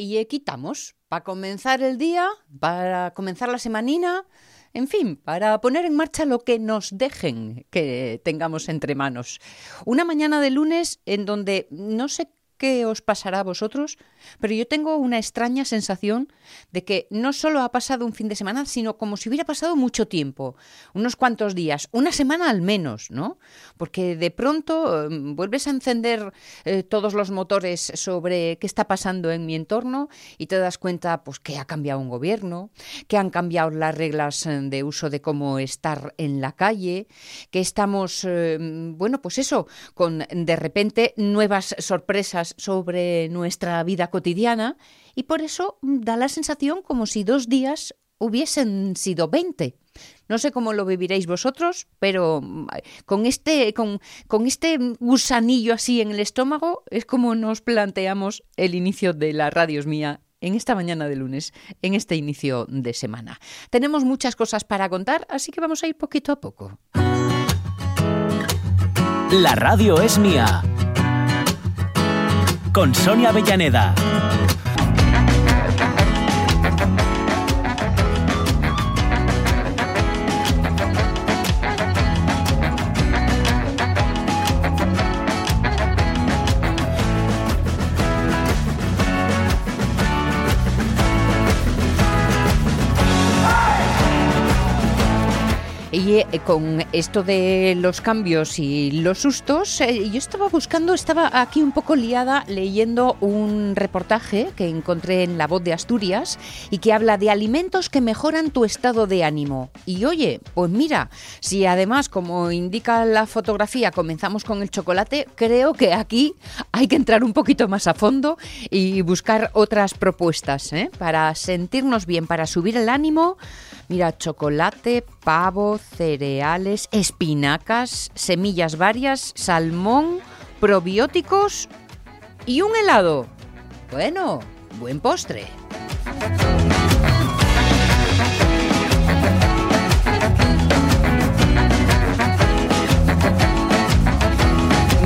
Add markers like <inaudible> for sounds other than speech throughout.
y quitamos para comenzar el día, para comenzar la semanina, en fin, para poner en marcha lo que nos dejen que tengamos entre manos. Una mañana de lunes en donde no sé qué os pasará a vosotros, pero yo tengo una extraña sensación de que no solo ha pasado un fin de semana, sino como si hubiera pasado mucho tiempo, unos cuantos días, una semana al menos, ¿no? Porque de pronto em, vuelves a encender eh, todos los motores sobre qué está pasando en mi entorno y te das cuenta pues que ha cambiado un gobierno, que han cambiado las reglas eh, de uso de cómo estar en la calle, que estamos, eh, bueno, pues eso, con de repente nuevas sorpresas sobre nuestra vida cotidiana y por eso da la sensación como si dos días hubiesen sido 20. No sé cómo lo viviréis vosotros, pero mm, con este, con, con, este gusanillo así en el estómago es como nos planteamos el inicio de la Radios Mía en esta mañana de lunes, en este inicio de semana. Tenemos muchas cosas para contar, así que vamos a ir poquito a poco. La radio es mía con Sonia Avellaneda. Y eh, con esto de los cambios y los sustos, eh, yo estaba buscando, estaba aquí un poco liada leyendo un reportaje que encontré en La Voz de Asturias y que habla de alimentos que mejoran tu estado de ánimo. Y oye, pues mira, si además, como indica la fotografía, comenzamos con el chocolate, creo que aquí hay que entrar un poquito más a fondo y buscar otras propuestas ¿eh? para sentirnos bien, para subir el ánimo. Mira, chocolate, pavo, cereales, espinacas, semillas varias, salmón, probióticos y un helado. Bueno, buen postre.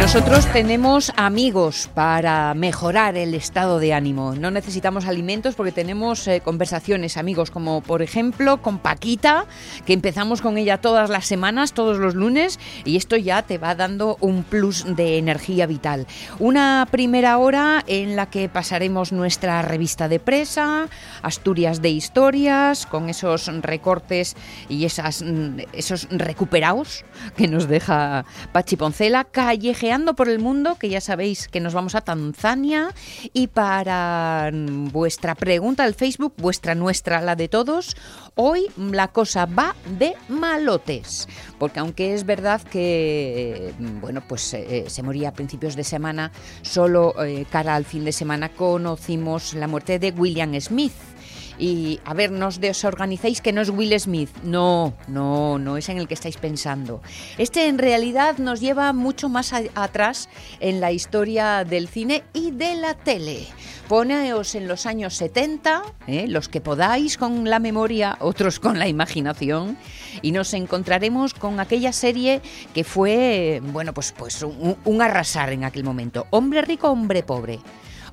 Nosotros tenemos amigos para mejorar el estado de ánimo. No necesitamos alimentos porque tenemos eh, conversaciones, amigos, como por ejemplo con Paquita, que empezamos con ella todas las semanas, todos los lunes, y esto ya te va dando un plus de energía vital. Una primera hora en la que pasaremos nuestra revista de presa, Asturias de historias, con esos recortes y mm, esos recuperados que nos deja Pachi Poncela, callejeando por el mundo, que ya sabéis que nos vamos a Tanzania. Y para vuestra pregunta al Facebook, vuestra, nuestra, la de todos, hoy la cosa va de malotes. Porque aunque es verdad que, bueno, pues eh, se moría a principios de semana, solo eh, cara al fin de semana conocimos la muerte de William Smith y a ver, no os desorganicéis que no es Will Smith. No, no, no es en el que estáis pensando. Este en realidad nos lleva mucho más atrás en la historia del cine y de la tele. Poneos en los años 70, ¿eh? los que podáis con la memoria, otros con la imaginación, y nos encontraremos con aquella serie que fue, bueno, pues, pues un arrasar en aquel momento. Hombre rico, hombre pobre.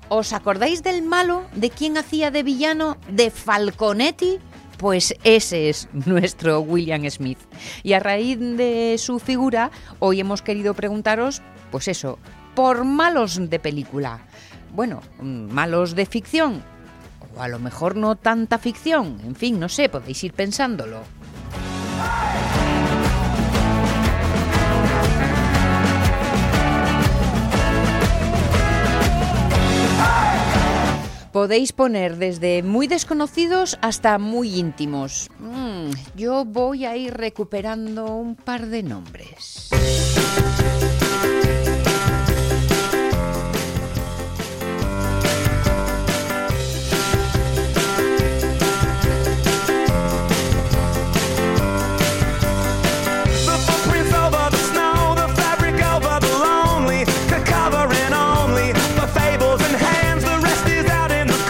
¿Os acordáis del malo? ¿De quién hacía de villano? ¿De Falconetti? Pues ese es nuestro William Smith. Y a raíz de su figura, hoy hemos querido preguntaros, pues eso, por malos de película. Bueno, malos de ficción. O a lo mejor no tanta ficción. En fin, no sé, podéis ir pensándolo. Podéis poner desde muy desconocidos hasta muy íntimos. Mm, yo voy a ir recuperando un par de nombres.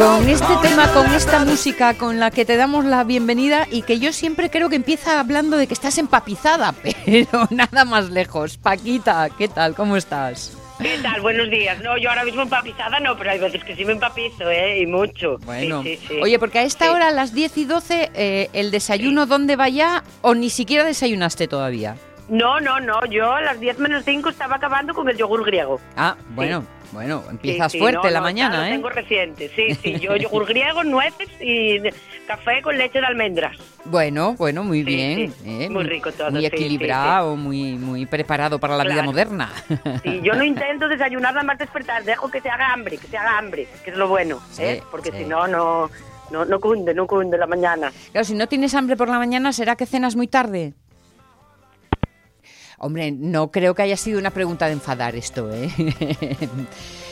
Con este tema, con esta música con la que te damos la bienvenida y que yo siempre creo que empieza hablando de que estás empapizada, <laughs> pero nada más lejos. Paquita, ¿qué tal? ¿Cómo estás? ¿Qué tal? Buenos días. No, yo ahora mismo empapizada no, pero hay veces que sí me empapizo, ¿eh? Y mucho. Bueno, Sí, sí, sí. oye, porque a esta hora, a las 10 y 12, eh, ¿el desayuno dónde va ya o ni siquiera desayunaste todavía? No, no, no. Yo a las 10 menos 5 estaba acabando con el yogur griego. Ah, bueno, bueno, empiezas Sí, sí, fuerte no, la no, mañana, ¿eh? tengo reciente, sí, sí. Yo yogur griego, nueces y café con leche de almendras. Bueno, bueno, muy Sí, bien. ¿eh? muy rico todo, Muy equilibrado, Muy, muy preparado para la vida moderna. Sí, yo no intento desayunar nada más despertar, dejo que se haga hambre, que se haga hambre, que es lo bueno, ¿eh? Porque si no, no, no, no cunde, no cunde la mañana. Claro, si no tienes hambre por la mañana, ¿será que cenas muy tarde? Hombre, no creo que haya sido una pregunta de enfadar esto, ¿eh? <laughs>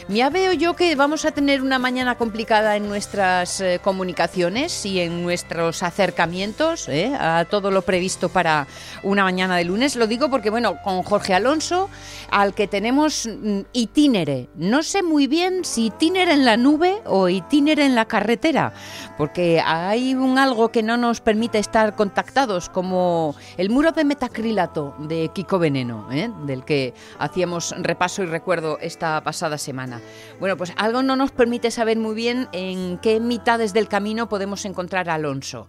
Ya veo yo que vamos a tener una mañana complicada en nuestras eh, comunicaciones y en nuestros acercamientos ¿eh? a todo lo previsto para una mañana de lunes. Lo digo porque, bueno, con Jorge Alonso, al que tenemos mm, itinere. No sé muy bien si itinere en la nube o itinere en la carretera, porque hay un algo que no nos permite estar contactados, como el muro de metacrilato de Kiko Veneno, ¿eh? del que hacíamos repaso y recuerdo esta pasada semana. Bueno, pues algo no nos permite saber muy bien en qué mitades del camino podemos encontrar a Alonso.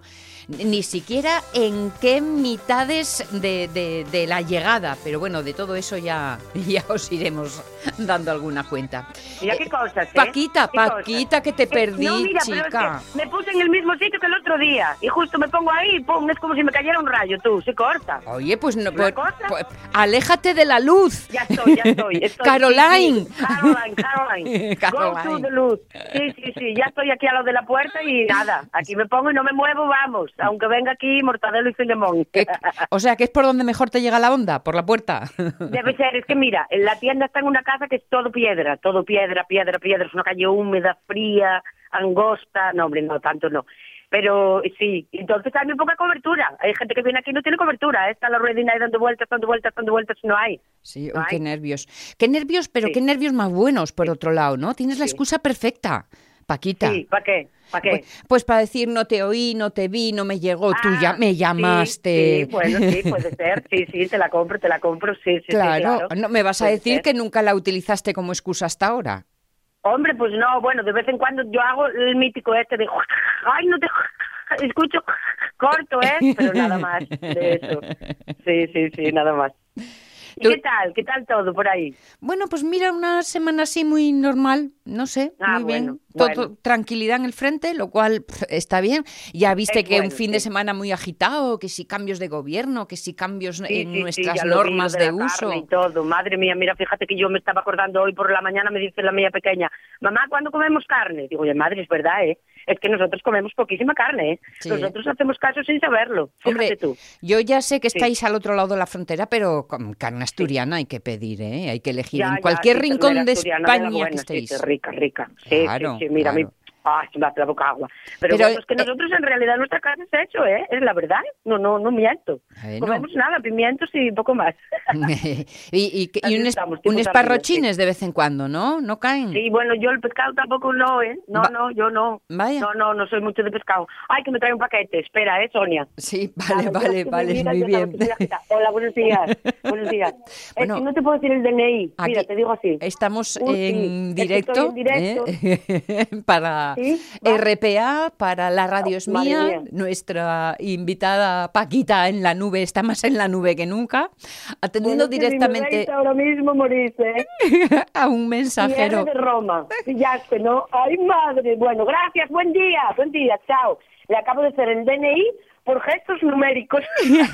Ni siquiera en qué mitades de, de- de la llegada, pero bueno, de todo eso ya, <laughs> ya os iremos dando alguna cuenta. Mira Eh, qué cosas, ¿eh? Paquita, Qué cosas. Paquita, que te Eh, perdí, no, mira, pero es chica. que me puse en el mismo sitio que el otro día y justo me pongo ahí y pum, es como si me cayera un rayo, tú, se corta. Oye, pues no, ¿Una pues- cosa? pues, aléjate de la luz. Ya estoy, ya estoy. <laughs> estoy Caroline. sí, sí. Caroline, Caroline. Caroline. <laughs> Go to the luz. Sí, sí, sí. Ya estoy aquí a lo de la puerta y nada. Aquí me pongo y no me muevo, vamos. <laughs> Aunque venga aquí Mortadelo y Filemón. <laughs> O sea, que es por donde mejor te llega la onda, por la puerta. <laughs> Debe ser, es que mira, en la tienda está en una casa que es todo piedra, todo piedra, piedra, piedra. Es una calle húmeda, fría, angosta. No, hombre, no, tanto no. Pero sí, entonces hay muy poca cobertura. Hay gente que viene aquí y no tiene cobertura. Está la ruedina ahí dando vueltas, dando vueltas, dando vueltas, no hay. Sí, No uy, qué nervios. Qué nervios, pero Sí. qué nervios más buenos, por otro lado, ¿no? Tienes la excusa perfecta, Paquita. Sí, ¿para qué? ¿Para qué? Pues, pues para decir no te oí, no te vi, no me llegó, tú ya Ah, me sí, llamaste. Sí, bueno, sí, puede ser. Sí, sí, te la compro, te la compro, sí, sí. sí, claro, claro. no me vas a decir ser. que nunca la utilizaste como excusa hasta ahora. Hombre, pues no, bueno, de vez en cuando yo hago el mítico este de... Ay, no te... Escucho corto, ¿eh? Pero nada más de eso. Sí, sí, sí, nada más. ¿Y qué tal? ¿Qué tal todo por ahí? Bueno, pues mira, una semana así muy normal, no sé, Ah, muy bien. bueno, Todo, bueno. tranquilidad en el frente, lo cual está bien. Ya viste Es que un fin de semana muy agitado, que si cambios de gobierno, que si cambios Sí, en sí, nuestras ya normas de, la uso. Y todo. Madre mía, mira, fíjate que yo me estaba acordando hoy por la mañana, me dice la mía pequeña, mamá, ¿cuándo comemos carne? Digo, oye, madre, es verdad, ¿eh? Es que nosotros comemos poquísima carne, ¿eh? Sí. Nosotros hacemos caso sin saberlo. Fíjate Hombre, tú. yo ya sé que Sí. estáis al otro lado de la frontera, pero con carne asturiana hay que pedir, ¿eh? Hay que elegir Ya, en cualquier rincón de España buena, que estéis. rica, rica. Sí, Claro, sí, mira, mí... claro. Ah, se me hace la boca agua. Pero, Pero, bueno, es que eh, nosotros en realidad nuestra casa es eso, ¿eh? Es la verdad. No, no, no miento. Comemos nada, pimientos y poco más. <laughs> <laughs> y y, y un, es- estamos, un esparrochines de vez en cuando, ¿no? ¿No caen? Sí, bueno, yo el pescado tampoco no, ¿eh? No, Va- no, yo no. Vaya. No, no, no soy mucho de pescado. Ay, que me trae un paquete. Espera, ¿eh, Sonia? Sí, vale, vale, vale, muy bien. Hola, buenos días. Buenos días. <laughs> Bueno, es que no te puedo decir el DNI. Mira, te digo así. Estamos Uy, sí, en que directo, estoy en directo. ¿eh? Sí. RPA, para la radio es Oh, madre mía. Nuestra invitada Paquita en la nube está más en la nube que nunca, atendiendo Bueno, es que si me directamente ahora mismo ¿eh? <laughs> a un mensajero. De Roma. Pillaste, ¿no? ¡Ay, madre! Bueno, gracias, buen día, buen día, chao. Le acabo de hacer el DNI por gestos numéricos. <laughs> es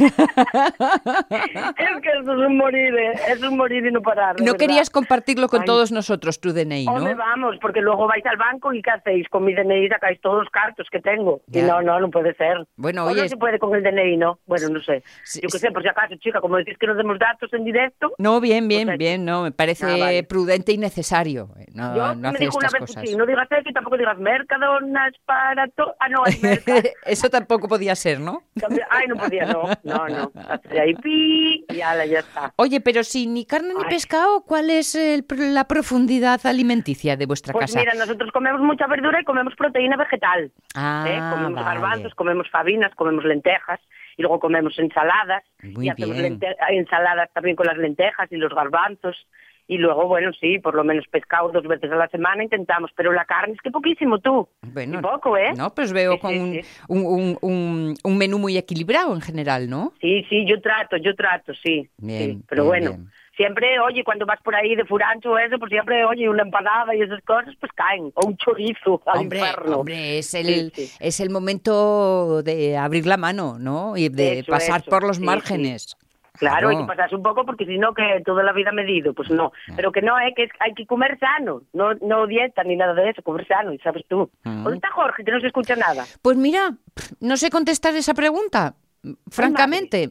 que eso es un morir, ¿eh? es un morir y no parar. No querías compartirlo con Ay. todos nosotros, tu DNI, Hombre, ¿no? vamos, porque luego vais al banco y ¿qué hacéis? Con mi DNI sacáis todos los cartos que tengo. Ya. Y no, no, no puede ser. Bueno, oye, no se puede con el DNI, ¿no? Bueno, no sé. Sí, Yo qué sí. sé, por si acaso, chica, como decís que no demos datos en directo. No, bien, bien, Pues, bien, no, me parece Ah, vale. prudente y necesario. eh, No, Yo no me dijo una vez, cosas. sí, no digas eso y tampoco digas mercadonas para todo. Ah, no, es. <laughs> Eso tampoco podía ser, ¿no? Ay, no podía, no, no, no. Hace ahí pi y ala, ya está. Oye, pero sin ni carne ni Ay. pescado, ¿cuál es el la profundidad alimenticia de vuestra Pues casa? mira, nosotros comemos mucha verdura y comemos proteína vegetal. ah, ¿eh? Comemos vale. garbanzos, comemos fabinas, comemos lentejas y luego comemos ensaladas. Muy y hacemos bien. ensaladas también con las lentejas y los garbanzos Y luego, bueno, sí, por lo menos pescado dos veces a la semana intentamos, pero la carne es que poquísimo tú. Bueno, Y poco, ¿eh? No, pues veo Sí, con sí, un, un, un- menú muy equilibrado en general, ¿no? Sí, sí, yo trato, yo trato, sí. Bien. Pero bien, bueno, bien. siempre, oye, cuando vas por ahí de furancho o eso, pues siempre, oye, una empanada y esas cosas, pues caen. O un chorizo al Hombre, infierno. hombre, es el, Sí, sí. es el momento de abrir la mano, ¿no? Y de Eso, pasar eso, por los sí. márgenes. Claro, hay que pasarse un poco porque si no, que toda la vida medido, pues no. Pero que no, eh, que es- hay que comer sano, no, no dieta ni nada de eso, comer sano, y sabes tú. Mm. ¿Dónde está Jorge, que no se escucha nada? Pues mira, no sé contestar esa pregunta. Francamente,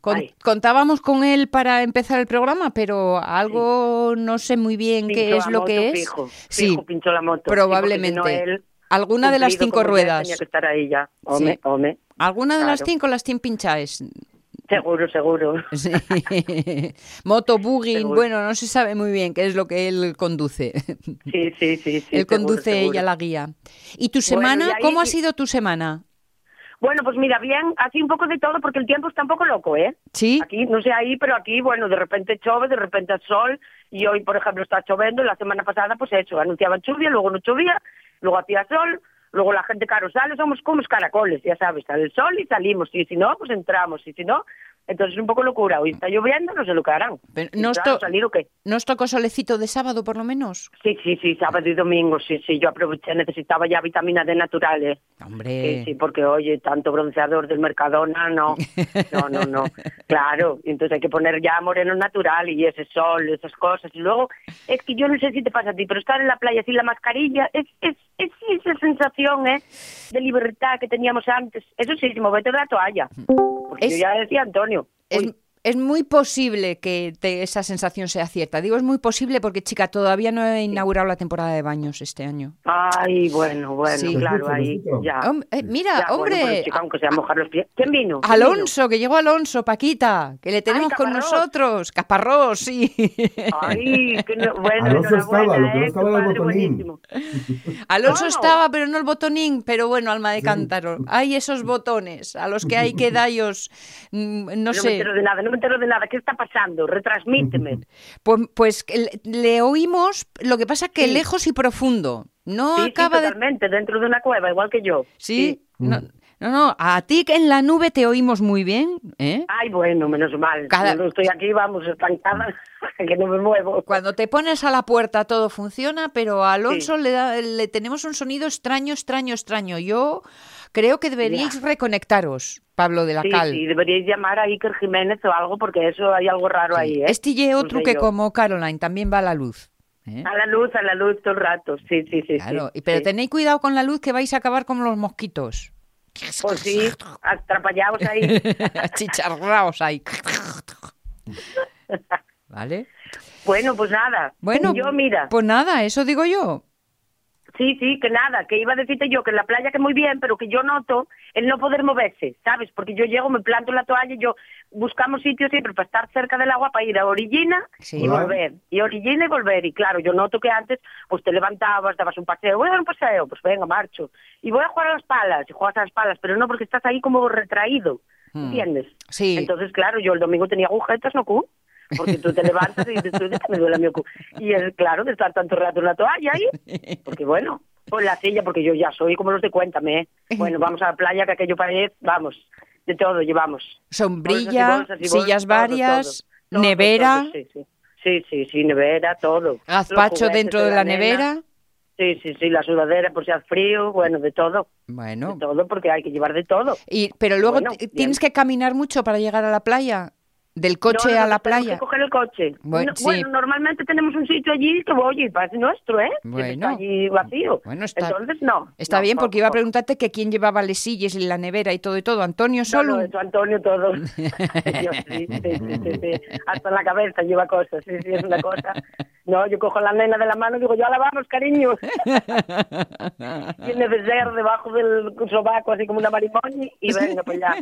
Con- contábamos con él para empezar el programa, pero algo no sé muy bien qué es la lo moto, que es. Fijo, sí, fijo, pinchó la moto. sí, porque probablemente. si no, él, Alguna de las cinco ruedas. Tenía que estar ahí ya. Home, Sí. home. ¿Alguna de las cinco las tiene pinchadas? Seguro, seguro. Sí. <laughs> Moto, Seguro. bueno, no se sabe muy bien qué es lo que él conduce. Sí, sí, sí. sí él seguro, conduce, seguro. ella la guía. ¿Y tu Bueno, semana? y ahí- ¿Cómo ha sido tu semana? Bueno, pues mira, bien, así un poco de todo, porque el tiempo está un poco loco, ¿eh? ¿Sí? Aquí, no sé ahí, pero aquí, bueno, de repente chove, de repente sol, y hoy, por ejemplo, está lloviendo, la semana pasada, pues eso, anunciaban lluvia, luego no llovía, luego hacía sol, luego la gente, claro, sale, somos como los caracoles, ya sabes, sale el sol y salimos, y si no, pues entramos, y si no, entonces es un poco locura, hoy está lloviendo, no sé lo que harán. Pero Si no os entrarán, to- salir o qué? ¿No os tocó solecito de sábado, por lo menos? Sí, sí, sí, sábado y domingo, sí, sí, yo aproveché, necesitaba ya vitamina D natural, ¿eh? Hombre, Sí, sí, porque oye, tanto bronceador del Mercadona, no, no, no, no, <laughs> claro, entonces hay que poner ya moreno natural y ese sol, esas cosas, y luego, es que yo no sé si te pasa a ti, pero estar en la playa sin la mascarilla, es, es, es esa sensación, ¿eh?, de libertad que teníamos antes, eso sí, movete de la toalla, porque Es- yo ya decía Antonio, es, uy, es muy posible que te- esa sensación sea cierta. Digo, es muy posible porque, chica, todavía no he inaugurado la temporada de baños este año. ay, bueno, bueno, Sí. claro, ahí, lo ya. Hom- eh, mira, Ya, bueno, hombre, pero, chica, aunque sea mojar los pies. ¿Quién vino? ¿Quién Alonso, que llegó Alonso, Paquita, que le tenemos con nosotros. Caparrós, sí. Ay, que no, <laughs> bueno, Alonso estaba, lo que no ¿eh? estaba el botonín. buenísimo. Alonso estaba, pero no el botonín, pero bueno, alma de cántaro. Hay esos botones a los que hay que <laughs> darlos, mm, no No me sé, de nada, no me entero de nada. ¿Qué está pasando? Retransmíteme. pues, pues le, oímos, lo que pasa que Sí. lejos y profundo. No sí, sí, acaba de... totalmente, dentro de una cueva, igual que yo. Sí, no, no, no, a ti que en la nube te oímos muy bien, ¿eh? Ay, bueno, menos mal. Cada- Cuando estoy aquí, vamos, estancada, <laughs> que no me muevo. Cuando te pones a la puerta todo funciona, pero a Alonso le, da- le tenemos un sonido extraño, extraño, extraño. Yo creo que deberíais reconectaros, Pablo de la Sí, Cal. sí, deberíais llamar a Iker Jiménez o algo, porque eso hay algo raro ahí, ¿eh? Este y otro No sé que yo. como Caroline también va a la luz. ¿eh? A la luz, a la luz todo el rato. Sí, sí, sí. Claro, sí, pero sí. tenéis cuidado con la luz que vais a acabar como los mosquitos. Pues sí, atrapallados ahí. <laughs> Chicharraos ahí. <laughs> ¿Vale? bueno, pues nada. Bueno, Yo, mira, pues nada, eso digo yo. Sí, sí, que nada, que iba a decirte yo que en la playa que muy bien, pero que yo noto el no poder moverse, ¿sabes? Porque yo llego, me planto en la toalla y yo buscamos sitios siempre para estar cerca del agua, para ir a orillina Sí. y volver. Y orillina y volver. Y claro, yo noto que antes pues te levantabas, dabas un paseo, voy a dar un paseo, pues venga, marcho. Y voy a jugar a las palas, y juegas a las palas, pero no porque estás ahí como retraído, Hmm. ¿entiendes? Sí. Entonces, claro, yo el domingo tenía agujetas, ¿no, cu? Porque tú te levantas y dices, tú, "Ya me duele mi cu. Y es claro, de estar tanto rato en la toalla ahí, porque bueno, con la silla, porque yo ya soy como los de Cuéntame, ¿eh? Bueno, vamos a la playa, que aquello parece, vamos, de todo llevamos. Sombrilla, Bolsas y bolsas y bolsas, sillas varias, todo, todo, nevera, todo, sí, sí. Sí, sí, sí, nevera, todo. gazpacho dentro de la nena. nevera. Sí, sí, sí, la sudadera por si hace frío, bueno, de todo. Bueno, De todo, porque hay que llevar de todo. y, pero luego Bueno, t- bien. tienes que caminar mucho para llegar a la playa. Del coche No, no, a la playa. que coger el coche. Bueno, No, sí. bueno, normalmente tenemos un sitio allí que voy y parece nuestro, ¿eh? Bueno. Está allí vacío. Bueno, está- Entonces, no. Está bien, porque iba a preguntarte que quién llevaba les sillas y la nevera y todo y todo. Antonio solo. no, eso Antonio todo. <laughs> Yo, sí, sí. Hasta en la cabeza lleva cosas, sí, sí, es una cosa. No, yo cojo a la nena de la mano y digo, ya la vamos, cariño. <laughs> Tiene de ser debajo del sobaco, así como una marimoña, y venga, pues ya.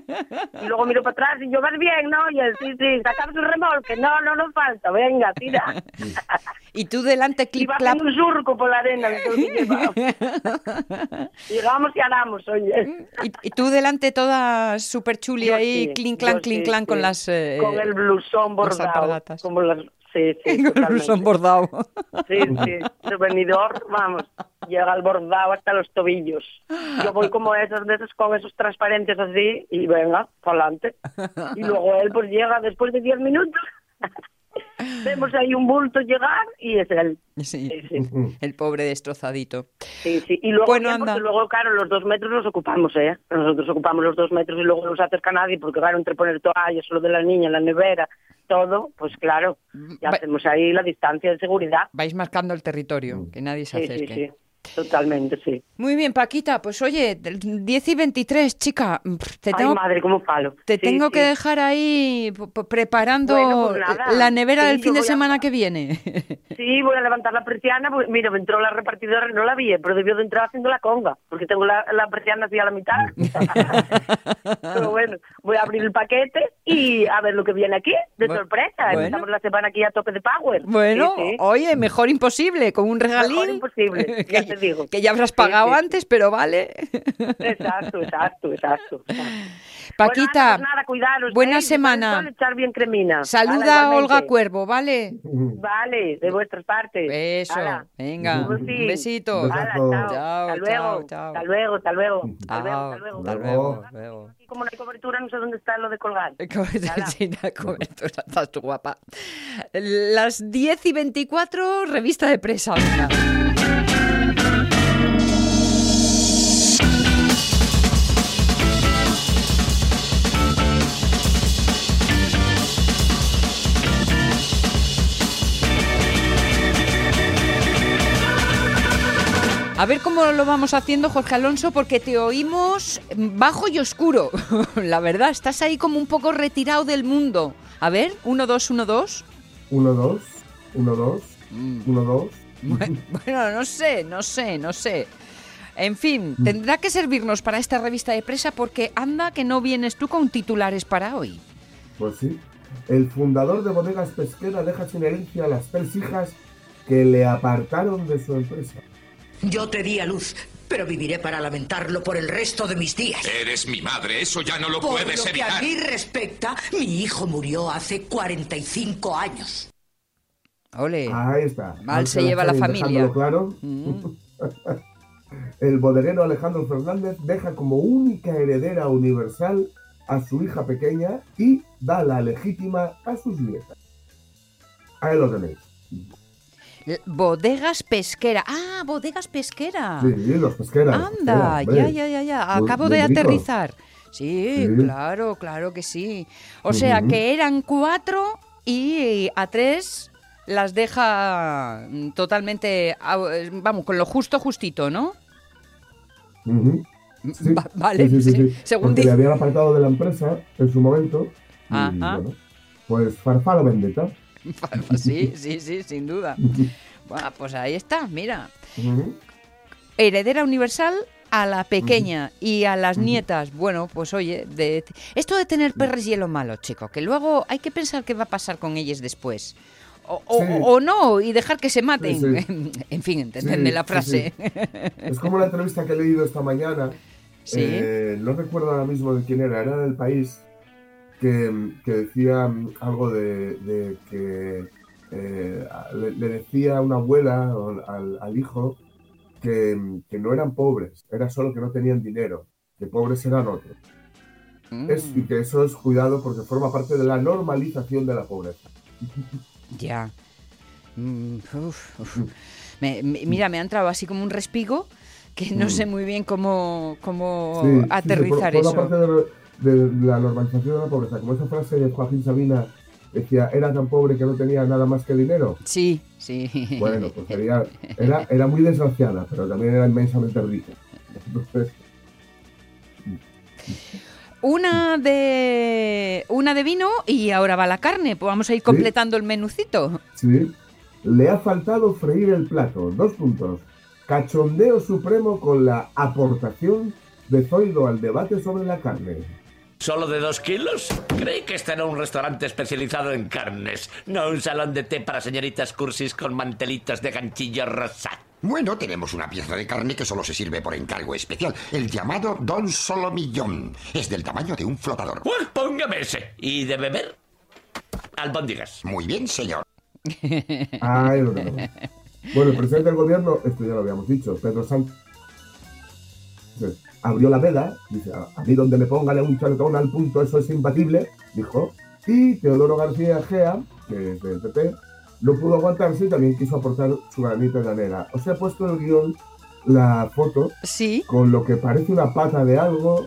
Y luego miro para atrás y yo, ¿vas bien, no? Y él, sí, sí, sacamos un remolque. No, no nos falta, venga, tira. <laughs> y tú delante, Y clip va clap. un surco por la arena. Llegamos y ganamos, <laughs> oye. Y, y tú delante toda super chuli Yo ahí, sí, clink clan, clink sí, clan con las. eh, con el blusón bordado, como las Sí, sí, Con el blusón bordado. Sí, sí, el venidor, vamos, llega al bordado hasta los tobillos. Yo voy como esos de esos con esos transparentes así y venga, para adelante. Y luego él pues llega después de 10 minutos. <laughs> Vemos ahí un bulto llegar y es él. Sí, Sí, sí. el pobre destrozadito. Sí, sí. Y luego, Bueno, anda. luego, claro, los dos metros los ocupamos, ¿eh? Nosotros ocupamos los dos metros y luego no se acerca nadie porque, claro, entre poner toallas, lo de la niña, la nevera, todo, pues claro, ya Va- hacemos ahí la distancia de seguridad. Vais marcando el territorio, que nadie se Sí, sí, acerque. sí. Totalmente, sí. Muy bien, Paquita, pues oye, del 10 y 23, chica, te Ay, tengo, madre, como palo. te Sí, tengo sí. que dejar ahí preparando Bueno, pues nada. la nevera Sí, del fin de a- semana que viene. <laughs> Sí, voy a levantar la persiana. pues, mira, me entró la repartidora y no la vi, pero debió de entrar haciendo la conga, porque tengo la, la persiana así a la mitad. <laughs> pero bueno, voy a abrir el paquete y a ver lo que viene aquí, de sorpresa. bueno. Empezamos la semana aquí a tope de power. Bueno, oye, mejor imposible, con un regalín. Mejor imposible, <laughs> te digo. que ya habrás pagado sí, sí. antes, pero vale. Exacto, exacto, exacto. <laughs> Paquita, bueno, pues nada, cuidaros, buena ¿eh? Semana. echar bien cremina. saluda a Olga. Cuervo, ¿vale? Vale, de vuestras partes. Eso, Hala. venga, un besito. Hala, chao. Chao, hasta luego, chao, chao. hasta luego, hasta luego, hasta luego, hasta luego. hasta Hasta luego, luego. luego. Aquí como no hay cobertura, no sé dónde está lo de colgar. <laughs> <laughs> Sí, la cobertura, estás tú guapa. Las 10 y 24, revista de presa. venga. A ver cómo lo vamos haciendo, Jorge Alonso, porque te oímos bajo y oscuro. <laughs> La verdad, estás ahí como un poco retirado del mundo. A ver, uno, dos, uno, dos. 1, 2, 1, 2, Mm. 1, 2. Bueno, bueno, no sé, no sé, no sé. En fin, tendrá que servirnos para esta revista de presa porque anda que no vienes tú con titulares para hoy. Pues sí. El fundador de Bodegas Pesquera deja sin herencia a las tres hijas que le apartaron de su empresa. Yo te di a luz, pero viviré para lamentarlo por el resto de mis días. Eres mi madre, eso ya no lo Por puedes lo que a evitar. mí respecta, mi hijo murió hace 45 años. Ole. Ahí está. Mal se lleva la familia. claro. Mm. <laughs> El bodeguero Alejandro Fernández deja como única heredera universal a su hija pequeña y da la legítima a sus nietas. Ahí lo tenéis. L- Bodegas pesquera. Ah, bodegas pesquera. Sí, los pesqueras. Anda, pesqueras, ya, ya, ya, ya. Acabo de aterrizar. Sí, Sí. claro, claro que sí. O sea, que eran cuatro y a tres las deja mm, totalmente, au- eh, vamos, con lo justo, justito, ¿no? Ujú. Sí, Va- vale, sí, sí. Según Porque le habían apartado de la empresa en su momento. Y, Ajá. bueno, pues vendetta. <laughs> Sí, sí, sí, sin duda. Bueno, pues ahí está, mira. Heredera universal a la pequeña y a las nietas. Bueno, pues oye, de, esto de tener perres y lo malo, chico, que luego hay que pensar qué va a pasar con ellas después. O, o- Sí. o no, y dejar que se maten. Sí, <laughs> en fin, entendedme Sí, la frase. Es como la entrevista que he leído esta mañana. <laughs> Sí. eh, no recuerdo ahora mismo de quién era, era del país, que, que decía mm, algo de, de que eh, le, le decía a una abuela al, al hijo que, mm, que no eran pobres, era solo que no tenían dinero, que pobres eran otros. Es, y Mm, que eso es cuidado porque forma parte de la normalización de la pobreza. <laughs> ya. Mm, uf, uf. Me- me- mira, me ha entrado así como un respigo que no Mm. sé muy bien cómo, cómo Sí, sí, sí, aterrizar eso. De la normalización de la pobreza. Como esa frase de Joaquín Sabina decía, era tan pobre que no tenía nada más que dinero. Sí, sí. Bueno, pues sería- era, era muy desgraciada, pero también era inmensamente rica. Entonces, Una de una de vino y ahora va la carne. Pues vamos a ir completando el menucito. sí, le ha faltado freír el plato. Dos puntos. Cachondeo supremo con la aportación de Zoido al debate sobre la carne. ¿Solo de dos kilos? Creí que este era un restaurante especializado en carnes, no un salón de té para señoritas cursis con mantelitos de ganchillo rosa. Bueno, tenemos una pieza de carne que solo se sirve por encargo especial, el llamado Don Solomillón. Es del tamaño de un flotador. Pues póngame ese. ¿Y de beber? Albóndigas. Muy bien, señor. Ahí lo tenemos. Bueno, el presidente del gobierno, esto ya lo habíamos dicho, Pedro Sánchez, abrió la veda, dice, a mí donde me pongan un chalecón al punto, eso es imbatible, dijo, y Teodoro García Gea, que es del PP, no pudo aguantarse y también quiso aportar su granito de arena. Os he puesto en el guion la foto Sí, con lo que parece una pata de algo,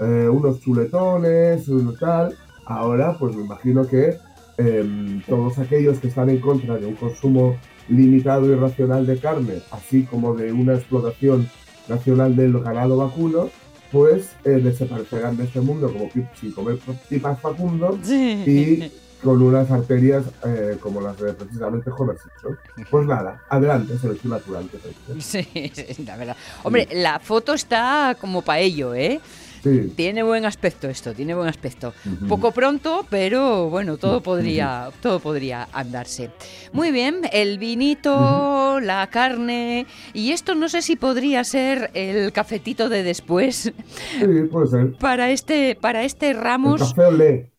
eh, unos chuletones, un tal. Ahora, pues me imagino que em, todos aquellos que están en contra de un consumo limitado y racional de carne, así como de una explotación nacional del ganado vacuno, pues eh, desaparecerán de este mundo como sin comer pipas Facundo y con unas arterias eh, como las de precisamente Homer Simpson. Pues nada, adelante, selección natural. que sí, sí, <laughs> la verdad. Hombre, la foto está como para ello, ¿eh? Sí. Tiene buen aspecto esto, tiene buen aspecto. Poco pronto, pero bueno, todo podría, todo podría andarse. Muy bien, el vinito, la carne y esto no sé si podría ser el cafetito de después Sí, puede ser. para este, para este El Ramos. café olé.